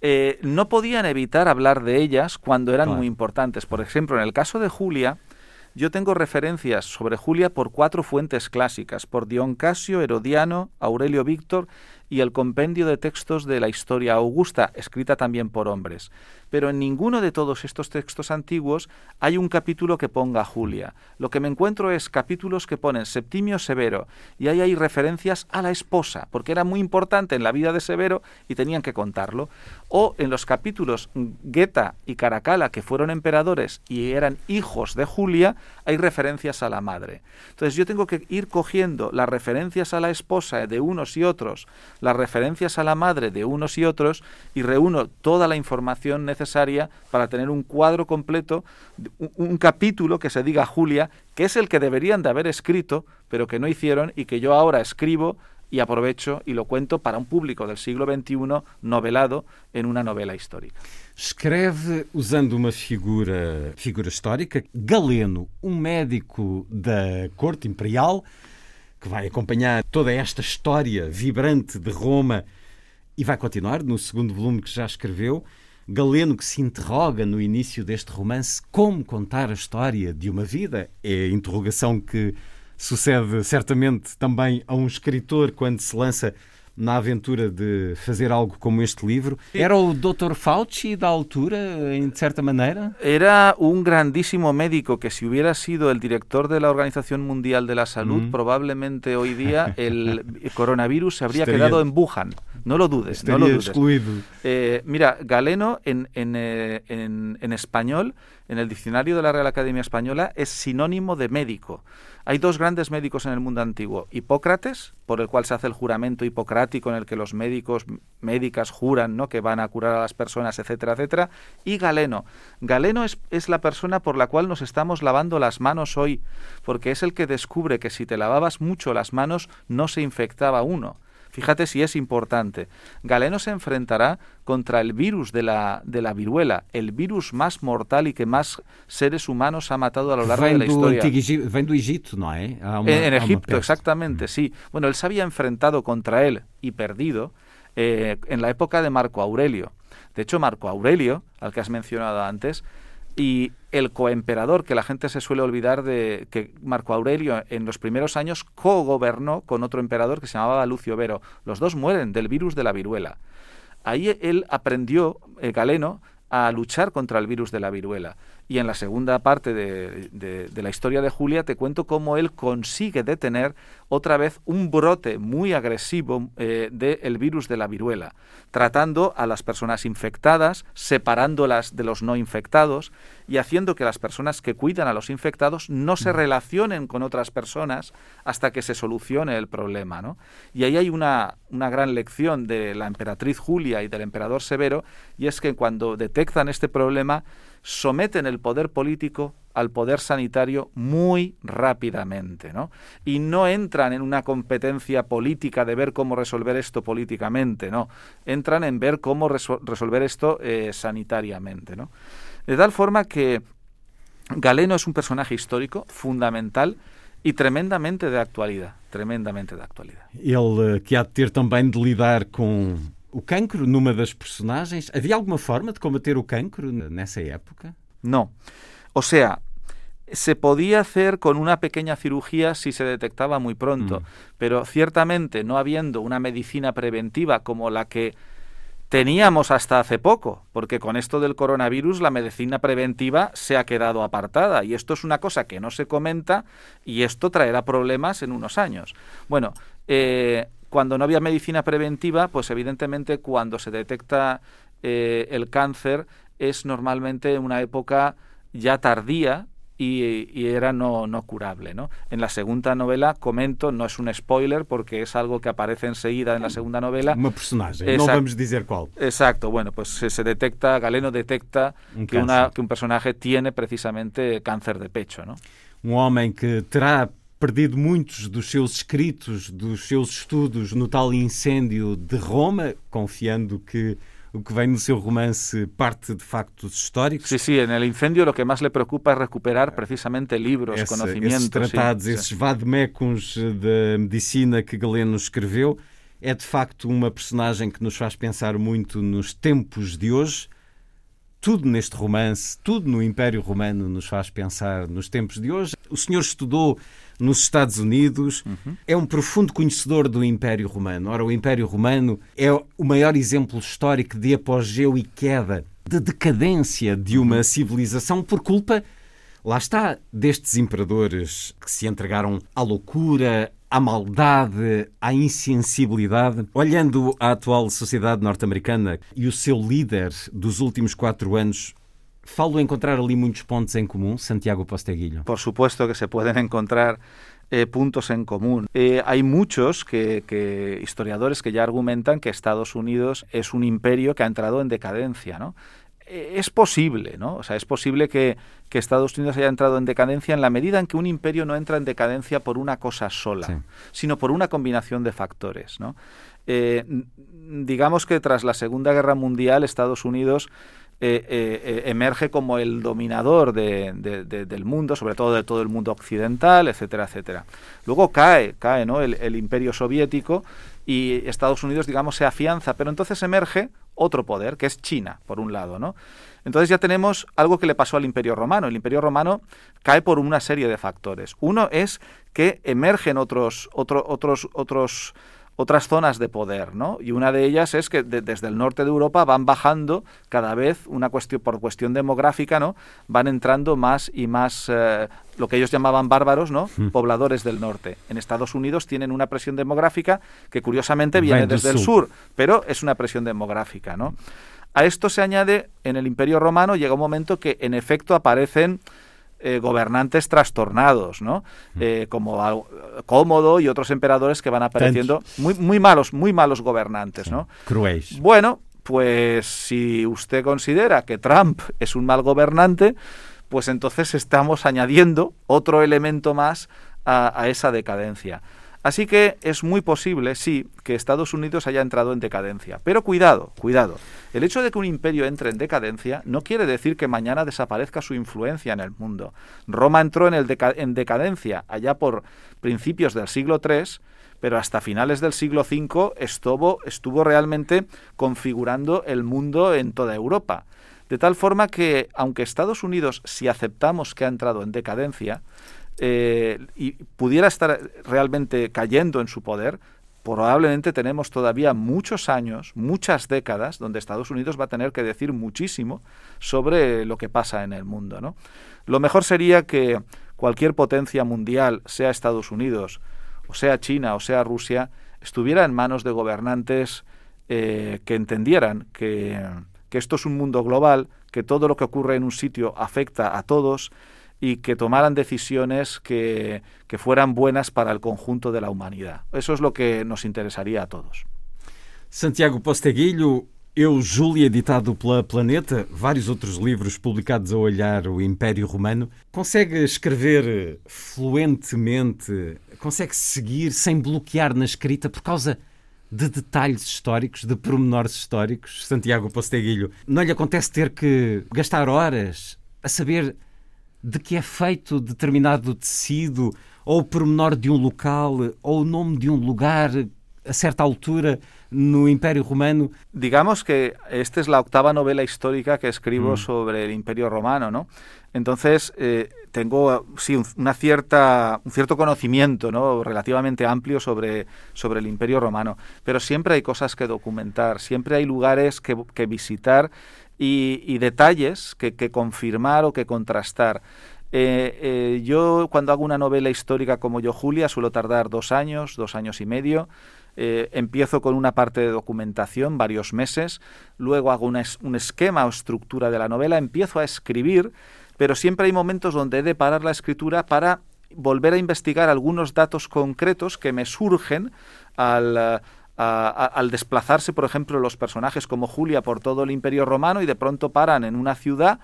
[SPEAKER 5] Eh, no podían evitar hablar de ellas cuando eran claro. muy importantes. Por ejemplo, en el caso de Julia, yo tengo referencias sobre Julia por cuatro fuentes clásicas, por Dion Casio, Herodiano, Aurelio Víctor y el compendio de textos de la historia augusta, escrita también por hombres pero en ninguno de todos estos textos antiguos hay un capítulo que ponga Julia. Lo que me encuentro es capítulos que ponen Septimio Severo y ahí hay referencias a la esposa, porque era muy importante en la vida de Severo y tenían que contarlo. O en los capítulos Geta y Caracala, que fueron emperadores y eran hijos de Julia, hay referencias a la madre. Entonces yo tengo que ir cogiendo las referencias a la esposa de unos y otros las referencias a la madre de unos y otros y reúno toda la información necesaria para tener un cuadro completo, un, un capítulo que se diga Julia, que es el que deberían de haber escrito, pero que no hicieron y que yo ahora escribo y aprovecho y lo cuento para un público del siglo XXI novelado en una novela histórica.
[SPEAKER 1] Escreve usando uma figura, figura histórica, Galeno, um médico da corte imperial, que vai acompanhar toda esta história vibrante de Roma e vai continuar no segundo volume que já escreveu. Galeno que se interroga no início deste romance como contar a história de uma vida. É a interrogação que sucede certamente também a um escritor quando se lança na aventura de fazer algo como este livro. Era o Dr. Fauci da altura, en cierta manera?
[SPEAKER 5] Era un grandísimo médico que si hubiera sido el director de la Organización Mundial de la Salud, mm. probablemente hoy día el coronavirus se habría Estaría... quedado en Wuhan. No lo dudes,
[SPEAKER 1] Estaría
[SPEAKER 5] no lo dudes.
[SPEAKER 1] Excluido.
[SPEAKER 5] Eh, mira, Galeno en, en, eh, en, en español, en el diccionario de la Real Academia Española, es sinónimo de médico. Hay dos grandes médicos en el mundo antiguo. Hipócrates, por el cual se hace el juramento hipocrático en el que los médicos, médicas juran ¿no? que van a curar a las personas, etcétera, etcétera. Y Galeno. Galeno es, es la persona por la cual nos estamos lavando las manos hoy, porque es el que descubre que si te lavabas mucho las manos no se infectaba uno. Fíjate si es importante. Galeno se enfrentará contra el virus de la, de la viruela, el virus más mortal y que más seres humanos ha matado a lo largo de la historia.
[SPEAKER 1] Ven do Egipto, ¿no
[SPEAKER 5] eh? en, Egipto, exactamente, mm. sí. Bueno, él se había enfrentado contra él y perdido eh, en la época de Marco Aurelio. De hecho, Marco Aurelio, al que has mencionado antes, y el coemperador, que la gente se suele olvidar de que Marco Aurelio en los primeros años co-gobernó con otro emperador que se llamaba Lucio Vero. Los dos mueren del virus de la viruela. Ahí él aprendió, eh, Galeno, a luchar contra el virus de la viruela. Y en la segunda parte de, la historia de Julia te cuento cómo él consigue detener otra vez un brote muy agresivo eh, del virus de la viruela, tratando a las personas infectadas, separándolas de los no infectados y haciendo que las personas que cuidan a los infectados no se relacionen con otras personas hasta que se solucione el problema. ¿no? Y ahí hay una, una gran lección de la emperatriz Julia y del emperador Severo, y es que cuando detectan este problema, someten el poder político al poder sanitario muy rápidamente, ¿no? Y no entran en una competencia política de ver cómo resolver esto políticamente, no. Entran en ver cómo resolver esto eh, sanitariamente, ¿no? De tal forma que Galeno es un personaje histórico fundamental e tremendamente de actualidade, tremendamente de actualidade.
[SPEAKER 1] Ele que há de de lidar com o cancro numa das personagens. Havia alguma forma de combater o cancro nessa época?
[SPEAKER 5] No. O sea, se podía hacer con una pequeña cirugía si se detectaba muy pronto, mm. pero ciertamente no habiendo una medicina preventiva como la que teníamos hasta hace poco, porque con esto del coronavirus la medicina preventiva se ha quedado apartada y esto es una cosa que no se comenta y esto traerá problemas en unos años. Bueno, eh, cuando no había medicina preventiva, pues evidentemente cuando se detecta eh, el cáncer es normalmente una época ya tardía y, era no, no, curable. ¿no? En la segunda novela comento, no es un spoiler porque es algo que aparece enseguida en la segunda novela.
[SPEAKER 1] Un personaje, no vamos a decir cuál.
[SPEAKER 5] Exacto, bueno, pues se, detecta, Galeno detecta que, una, que un personaje tiene precisamente cáncer de pecho. ¿no?
[SPEAKER 1] Un hombre que terá perdido muitos dos seus escritos, dos seus estudos no tal incêndio de Roma, confiando que o que vem no seu romance parte de factos históricos.
[SPEAKER 5] Sí, sí, en el incendio lo que más le preocupa es recuperar precisamente libros, Esse, conhecimentos.
[SPEAKER 1] Esses tratados,
[SPEAKER 5] sí,
[SPEAKER 1] esses sí. vademecums da medicina que Galeno escreveu, é de facto uma personagem que nos faz pensar muito nos tempos de hoje. Tudo neste romance, tudo no Império Romano nos faz pensar nos tempos de hoje. O senhor estudou nos Estados Unidos, uhum. é um profundo conhecedor do Império Romano. Ora, o Império Romano é o maior exemplo histórico de apogeu e queda, de decadência de uma civilização por culpa, lá está, destes imperadores que se entregaram à loucura, à maldade, à insensibilidade. Olhando a atual sociedade norte-americana e o seu líder dos últimos quatro anos, falo encontrar ali muchos pontos en común, Santiago Posteguillo.
[SPEAKER 5] Por supuesto que se pueden encontrar eh, puntos en común. Eh, que, que, historiadores que ya argumentan que Estados Unidos es un imperio que ha entrado en decadencia, ¿no? Es posible, ¿no? O sea, es posible que, que, Estados Unidos haya entrado en decadencia en la medida en que un imperio no entra en decadencia por una cosa sola, sí. sino por una combinación de factores, ¿no? Eh, digamos que tras la Segunda Guerra Mundial, Estados Unidos eh, eh, emerge como el dominador de, de, de, del mundo, sobre todo de todo el mundo occidental, etcétera, etcétera. Luego cae, cae ¿no? el, el, imperio soviético y Estados Unidos, digamos, se afianza, pero entonces emerge otro poder, que es China, por un lado, ¿no? Entonces ya tenemos algo que le pasó al Imperio Romano. El Imperio Romano cae por una serie de factores. Uno es que emergen otros, otro, otros, otros otras zonas de poder, ¿no? Y una de ellas es que de, desde el norte de Europa van bajando cada vez una cuestión por cuestión demográfica, ¿no? Van entrando más y más eh, lo que ellos llamaban bárbaros, ¿no? Mm. Pobladores del norte. En Estados Unidos tienen una presión demográfica que curiosamente viene desde el sur, pero es una presión demográfica, ¿no? A esto se añade en el Imperio Romano llega un momento que en efecto aparecen eh, gobernantes trastornados, ¿no? Eh, como Cómodo y otros emperadores que van apareciendo muy, muy malos, muy malos gobernantes, ¿no?
[SPEAKER 1] Cruéis.
[SPEAKER 5] Bueno, pues si usted considera que Trump es un mal gobernante, pues entonces estamos añadiendo otro elemento más a, a esa decadencia. Así que es muy posible, sí, que Estados Unidos haya entrado en decadencia. Pero cuidado, cuidado. El hecho de que un imperio entre en decadencia no quiere decir que mañana desaparezca su influencia en el mundo. Roma entró en, el en decadencia allá por principios del siglo III, pero hasta finales del siglo V estuvo, estuvo realmente configurando el mundo en toda Europa. De tal forma que, aunque Estados Unidos, si aceptamos que ha entrado en decadencia, eh, y pudiera estar realmente cayendo en su poder, probablemente tenemos todavía muchos años, muchas décadas, donde Estados Unidos va a tener que decir muchísimo sobre lo que pasa en el mundo. ¿no? Lo mejor sería que cualquier potencia mundial, sea Estados Unidos, o sea China, o sea Rusia, estuviera en manos de gobernantes eh, que entendieran que, que esto es un mundo global, que todo lo que ocurre en un sitio afecta a todos, y que tomaran decisiones que, que, fueran buenas para el conjunto de la humanidad. Eso es lo que nos interesaría a todos.
[SPEAKER 1] Santiago Posteguilho, Eu, Júlia, editado pela Planeta, vários outros livros publicados a olhar o Império Romano. Consegue escrever fluentemente, consegue seguir sem bloquear na escrita por causa de detalhes históricos, de pormenores históricos, Santiago Posteguilho. Não lhe acontece ter que gastar horas a saber de que é feito determinado tecido, ou o pormenor de um local, ou o nome de um lugar a certa altura no Imperio Romano.
[SPEAKER 5] Digamos que esta es la octava novela histórica que escribo mm. sobre el Imperio Romano, ¿no? Entonces eh, tengo sí una cierta un cierto conocimiento, ¿no? Relativamente amplio sobre sobre el Imperio Romano, pero siempre hay cosas que documentar, siempre hay lugares que, que visitar y, detalles que, que, confirmar o que contrastar. Eh, eh, yo cuando hago una novela histórica como yo, Julia, suelo tardar dos años, dos años y medio. Eh, empiezo con una parte de documentación, varios meses, luego hago un esquema o estructura de la novela, empiezo a escribir, pero siempre hay momentos donde he de parar la escritura para volver a investigar algunos datos concretos que me surgen al, al desplazarse, por ejemplo, los personajes como Julia por todo el Imperio Romano y de pronto paran en una ciudad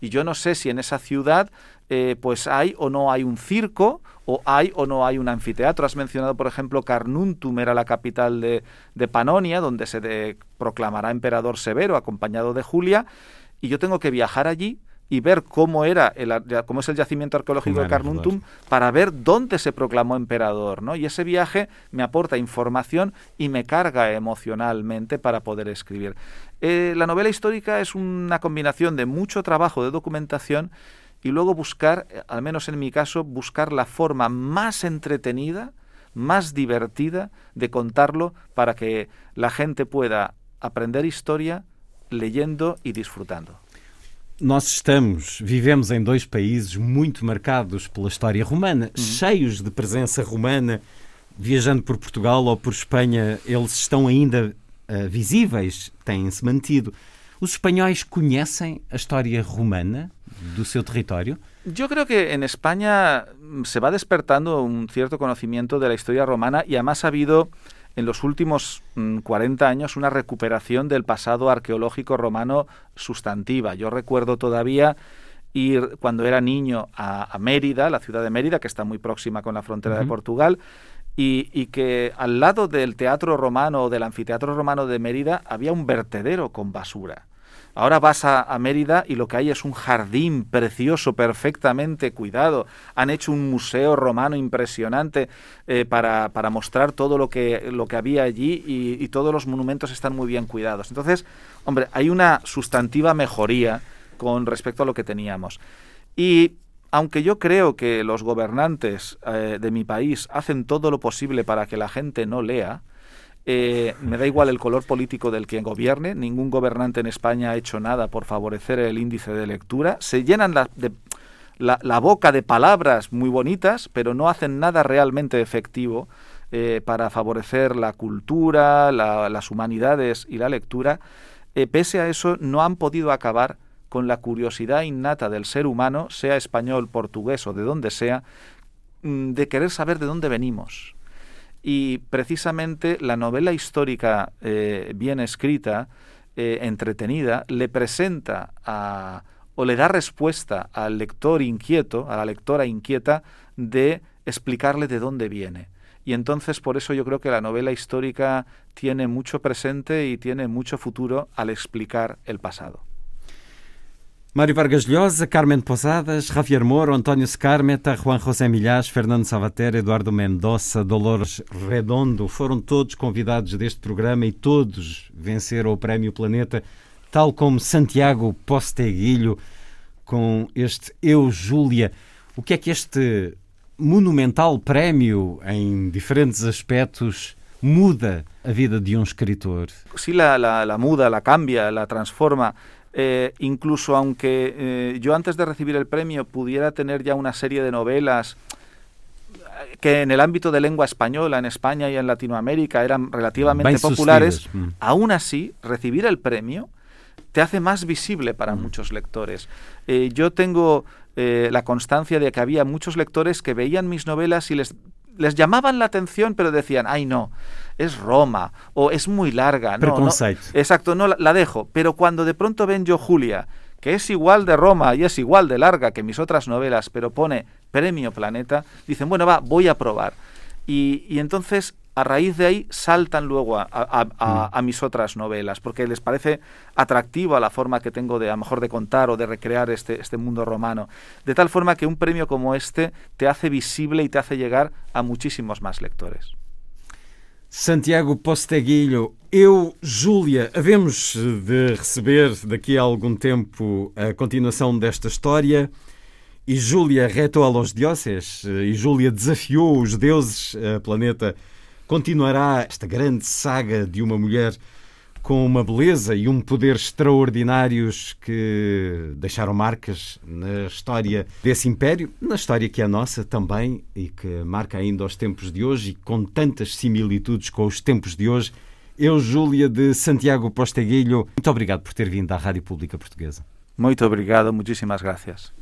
[SPEAKER 5] y yo no sé si en esa ciudad eh, pues hay o no hay un circo o hay o no hay un anfiteatro. Has mencionado, por ejemplo, Carnuntum era la capital de, de Panonia, donde se de, proclamará emperador Severo acompañado de Julia, y yo tengo que viajar allí y ver cómo era el, cómo es el yacimiento arqueológico bueno, de Carnuntum para ver dónde se proclamó emperador, ¿no? Y ese viaje me aporta información y me carga emocionalmente para poder escribir. Eh, la novela histórica es una combinación de mucho trabajo de documentación y luego buscar, al menos en mi caso, buscar la forma más entretenida, más divertida de contarlo para que la gente pueda aprender historia leyendo y disfrutando.
[SPEAKER 1] Nós estamos, vivemos em dois países muito marcados pela história romana, uhum. cheios de presença romana. Viajando por Portugal ou por Espanha, eles estão ainda uh, visíveis, têm-se mantido. Os espanhóis conhecem a história romana do seu território?
[SPEAKER 5] Yo creo que en España se va despertando un cierto conocimiento de la historia romana y además ha habido en los últimos 40 mm, años una recuperación del pasado arqueológico romano sustantiva. Yo recuerdo todavía ir cuando era niño a, Mérida, la ciudad de Mérida, que está muy próxima con la frontera de Portugal, y, y, que al lado del teatro romano o del anfiteatro romano de Mérida había un vertedero con basura. Ahora vas a, Mérida y lo que hay es un jardín precioso, perfectamente cuidado. Han hecho un museo romano impresionante eh, para, para, mostrar todo lo que, lo que había allí y, todos los monumentos están muy bien cuidados. Entonces, hombre, hay una sustantiva mejoría con respecto a lo que teníamos. Y aunque yo creo que los gobernantes eh, de mi país hacen todo lo posible para que la gente no lea, eh, me da igual el color político del quien gobierne, ningún gobernante en España ha hecho nada por favorecer el índice de lectura, se llenan la, boca de palabras muy bonitas, pero no hacen nada realmente efectivo eh, para favorecer la cultura, las humanidades y la lectura. Eh, pese a eso, no han podido acabar con la curiosidad innata del ser humano, sea español, portugués o de donde sea, mm, de querer saber de dónde venimos y precisamente la novela histórica eh, bien escrita, eh, entretenida, le presenta a, o le da respuesta al lector inquieto, a la lectora inquieta, de explicarle de dónde viene. Y entonces por eso yo creo que la novela histórica tiene mucho presente y tiene mucho futuro al explicar el pasado.
[SPEAKER 1] Mário Vargas Llosa, Carmen Posadas, Javier Moro, António Scarmeta, Juan José Milhas, Fernando Savater, Eduardo Mendonça, Dolores Redondo foram todos convidados deste programa e todos venceram o Prémio Planeta, tal como Santiago Posteguilho com este Eu Júlia. O que é que este monumental prémio, em diferentes aspectos, muda a vida de um escritor?
[SPEAKER 5] Sí, la, la, la muda, la cambia, la transforma. Eh, incluso aunque eh, yo antes de recibir el premio pudiera tener ya una serie de novelas que en el ámbito de lengua española, en España y en Latinoamérica eran relativamente populares, mm. aún así, recibir el premio te hace más visible para mm. muchos lectores. Eh, yo tengo la constancia de que había muchos lectores que veían mis novelas y les les llamaban la atención, pero decían, ay no, es Roma, o es muy larga. No, no, exacto, no, la, dejo. Pero cuando de pronto ven yo Julia, que es igual de Roma y es igual de larga que mis otras novelas, pero pone Premio Planeta, dicen, bueno, va, voy a probar. Y, y entonces a raíz de ahí saltan luego a, mm. a, mis otras novelas, porque les parece atractiva la forma que tengo de a lo mejor de contar o de recrear este, este mundo romano. De tal forma que un premio como este te hace visible y te hace llegar a muchísimos más lectores.
[SPEAKER 1] Santiago Posteguilho, eu, Júlia, havemos de receber daqui a algum tempo a continuação desta história. E Júlia retou a los dioses, e Júlia desafiou os deuses, a planeta Continuará esta grande saga de uma mulher com uma beleza e um poder extraordinários que deixaram marcas na história desse império, na história que é nossa também e que marca ainda os tempos de hoje e com tantas similitudes com os tempos de hoje. Eu, Júlia de Santiago Posteguilho, muito obrigado por ter vindo à Rádio Pública Portuguesa.
[SPEAKER 5] Muito obrigado, muitíssimas gracias.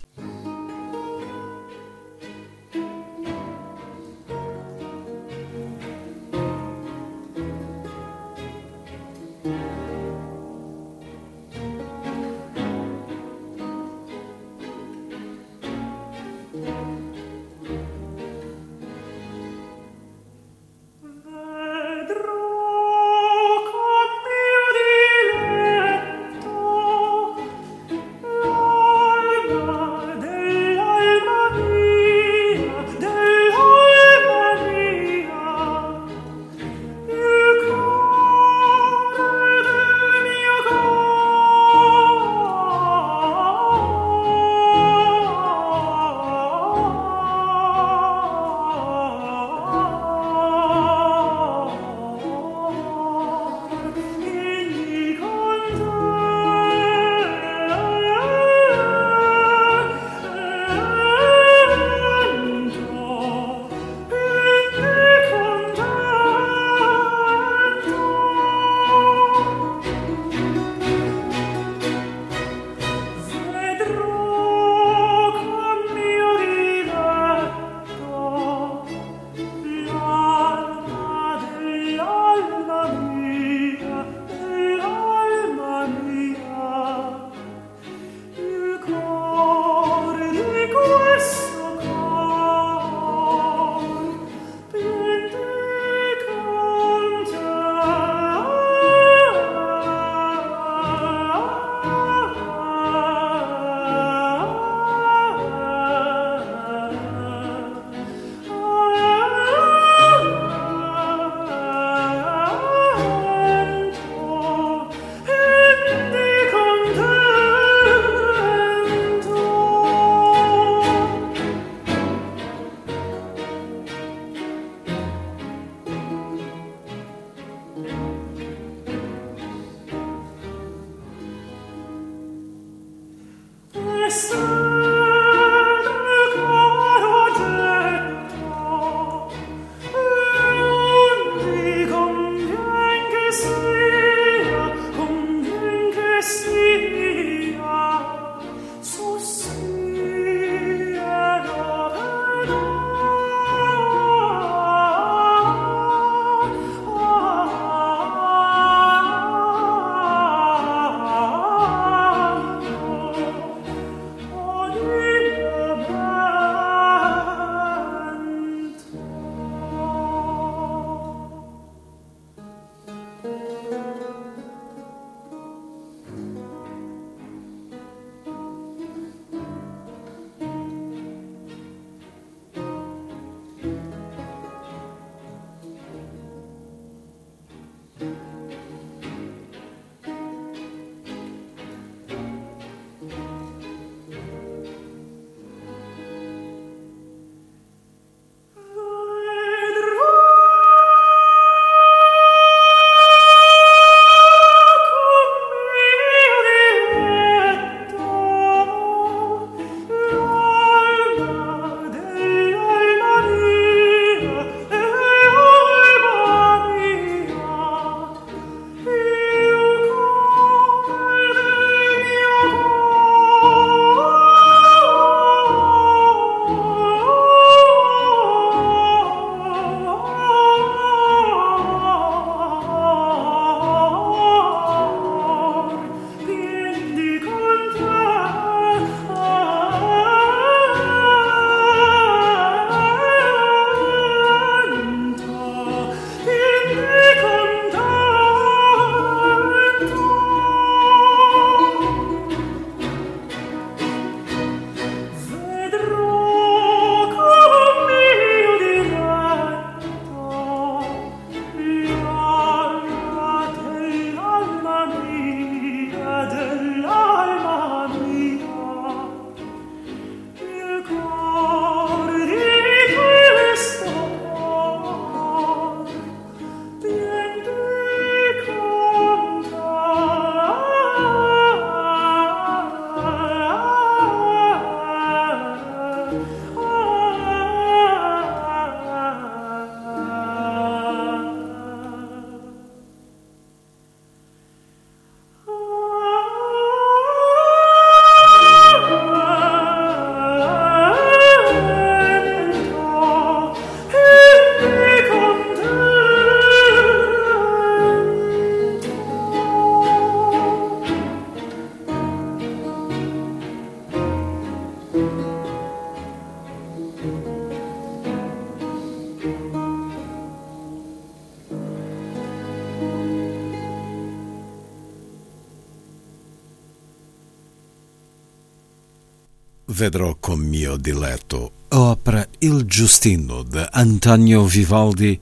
[SPEAKER 2] Vedrò con mio diletto a ópera Il Giustino de Antonio Vivaldi,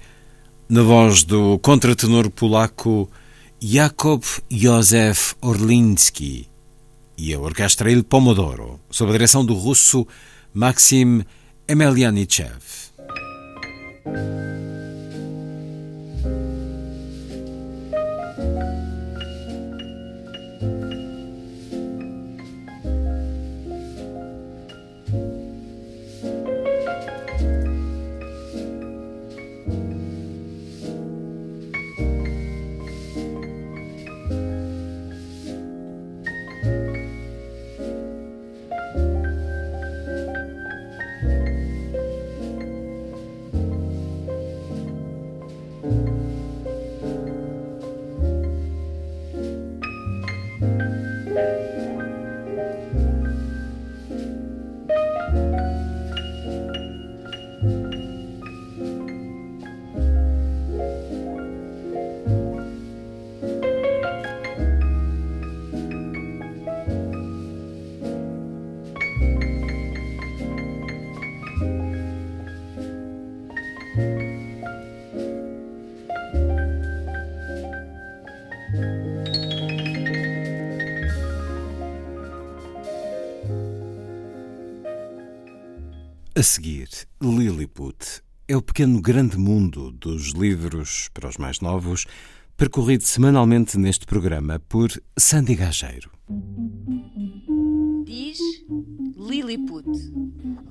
[SPEAKER 2] na voz do contratenor polaco Jakob Józef Orlinski e a orquestra Il Pomodoro, sob a direção do russo Maxim Emelianichev. Dos livros para os mais novos, percorrido semanalmente neste programa por Sandy Gageiro.
[SPEAKER 6] Diz Lilliput.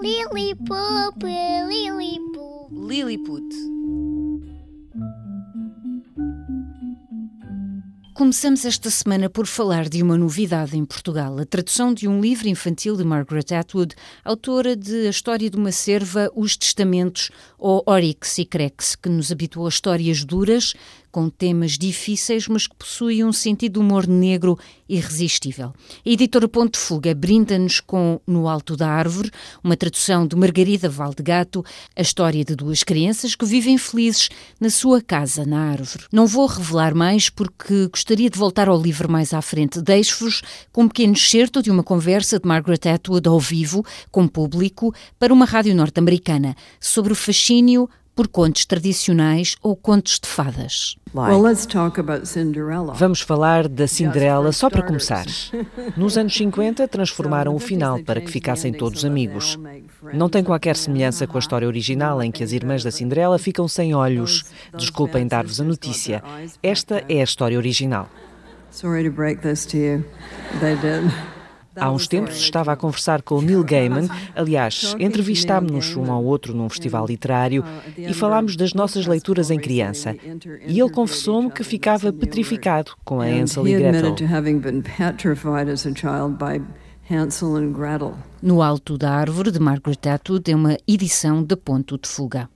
[SPEAKER 7] Lilliput, Lilliput.
[SPEAKER 6] Lilliput.
[SPEAKER 8] Começamos esta semana por falar de uma novidade em Portugal, a tradução de um livro infantil de Margaret Atwood, autora de A História de uma Cerva, Os Testamentos ou Oryx e Crex, que nos habituou a histórias duras, com temas difíceis, mas que possuem um sentido de humor negro irresistível. A editora Ponte Fuga brinda-nos com No Alto da Árvore, uma tradução de Margarida Valdegato, a história de duas crianças que vivem felizes na sua casa na árvore. Não vou revelar mais porque gostaria de voltar ao livro mais à frente. Deixo-vos com um pequeno excerto de uma conversa de Margaret Atwood ao vivo, com público, para uma rádio norte-americana, sobre o fascínio por contos tradicionais ou contos de fadas.
[SPEAKER 9] Vamos falar da Cinderela só para começar. Nos anos 50 transformaram o final para que ficassem todos amigos. Não tem qualquer semelhança com a história original em que as irmãs da Cinderela ficam sem olhos. Desculpem dar-vos a notícia. Esta é a história original. Sorry to break this to you. They did. Há uns tempos estava a conversar com Neil Gaiman, aliás, entrevistámos-nos um ao outro num festival literário e falámos das nossas leituras em criança. E ele confessou-me que ficava petrificado com a Hansel e Gretel.
[SPEAKER 8] No Alto da Árvore, de Margaret Atwood, é uma edição de Ponto de Fuga.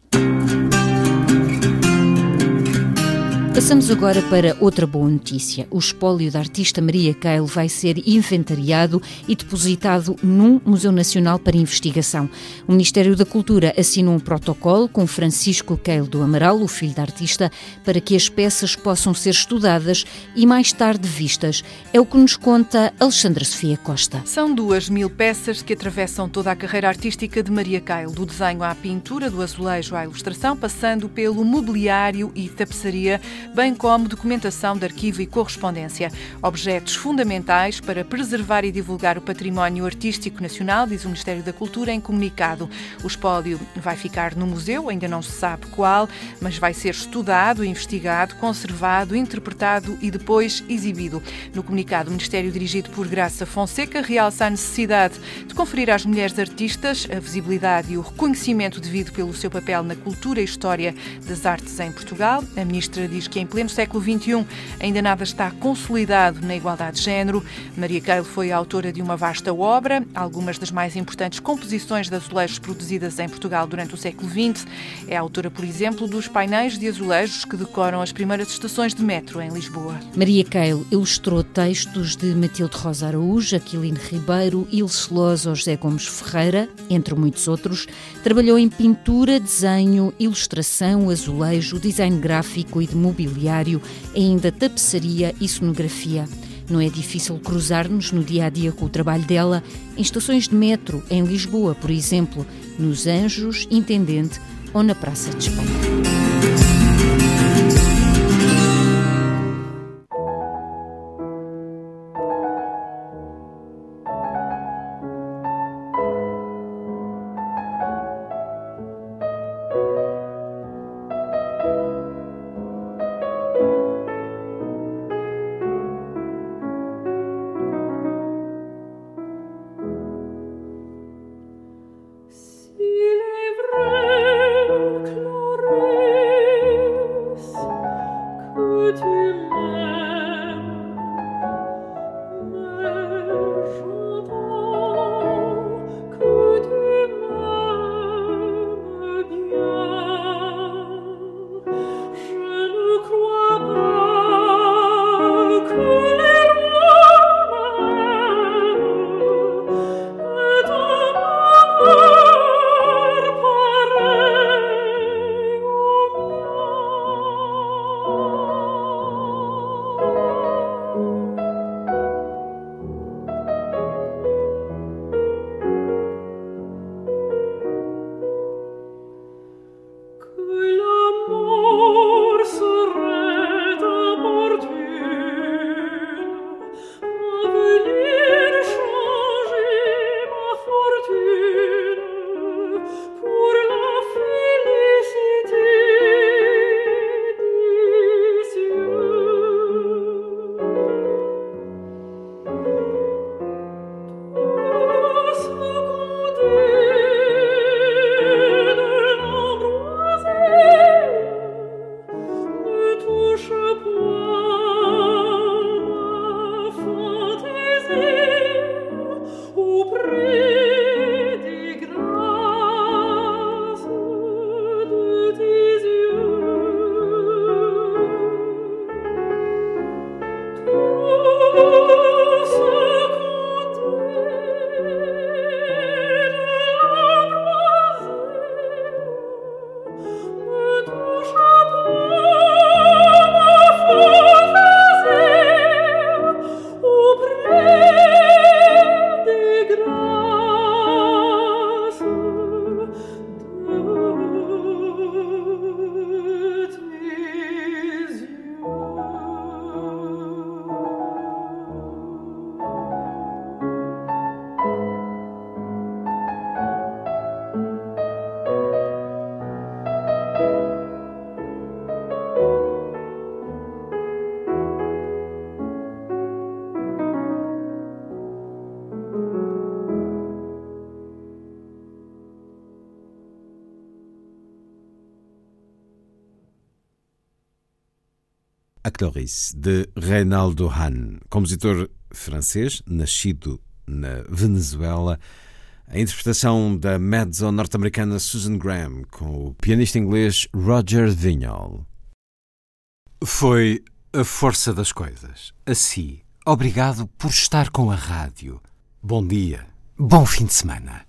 [SPEAKER 8] Passamos agora para outra boa notícia. O espólio da artista Maria Keil vai ser inventariado e depositado num Museu Nacional para Investigação. O Ministério da Cultura assinou um protocolo com Francisco Keil do Amaral, o filho da artista, para que as peças possam ser estudadas e mais tarde vistas. É o que nos conta Alexandra Sofia Costa.
[SPEAKER 10] São duas mil peças que atravessam toda a carreira artística de Maria Keil, do desenho à pintura, do azulejo à ilustração, passando pelo mobiliário e tapeçaria bem como documentação de arquivo e correspondência. Objetos fundamentais para preservar e divulgar o património artístico nacional, diz o Ministério da Cultura em comunicado. O espólio vai ficar no museu, ainda não se sabe qual, mas vai ser estudado, investigado, conservado, interpretado e depois exibido. No comunicado, o Ministério, dirigido por Graça Fonseca, realça a necessidade de conferir às mulheres artistas a visibilidade e o reconhecimento devido pelo seu papel na cultura e história das artes em Portugal. A ministra diz que em pleno século XXI ainda nada está consolidado na igualdade de género. Maria Keil foi autora de uma vasta obra, algumas das mais importantes composições de azulejos produzidas em Portugal durante o século XX. É autora, por exemplo, dos painéis de azulejos que decoram as primeiras estações de metro em Lisboa.
[SPEAKER 8] Maria Keil ilustrou textos de Matilde Rosa Araújo, Aquilino Ribeiro, Ilse Loz ou José Gomes Ferreira, entre muitos outros. Trabalhou em pintura, desenho, ilustração, azulejo, design gráfico e de mobiliário ainda tapeçaria e sonografia.
[SPEAKER 2] Não é difícil cruzar-nos no dia a dia com o trabalho dela em estações de metro, em Lisboa, por exemplo, nos Anjos, Intendente ou na Praça de Espanha.
[SPEAKER 1] De Reinaldo Hahn, compositor francês, nascido na Venezuela. A interpretação da mezzo norte-americana Susan Graham com o pianista inglês Roger Vignol.
[SPEAKER 11] Foi a força das coisas. Assim, obrigado por estar com a rádio. Bom dia, bom fim de semana.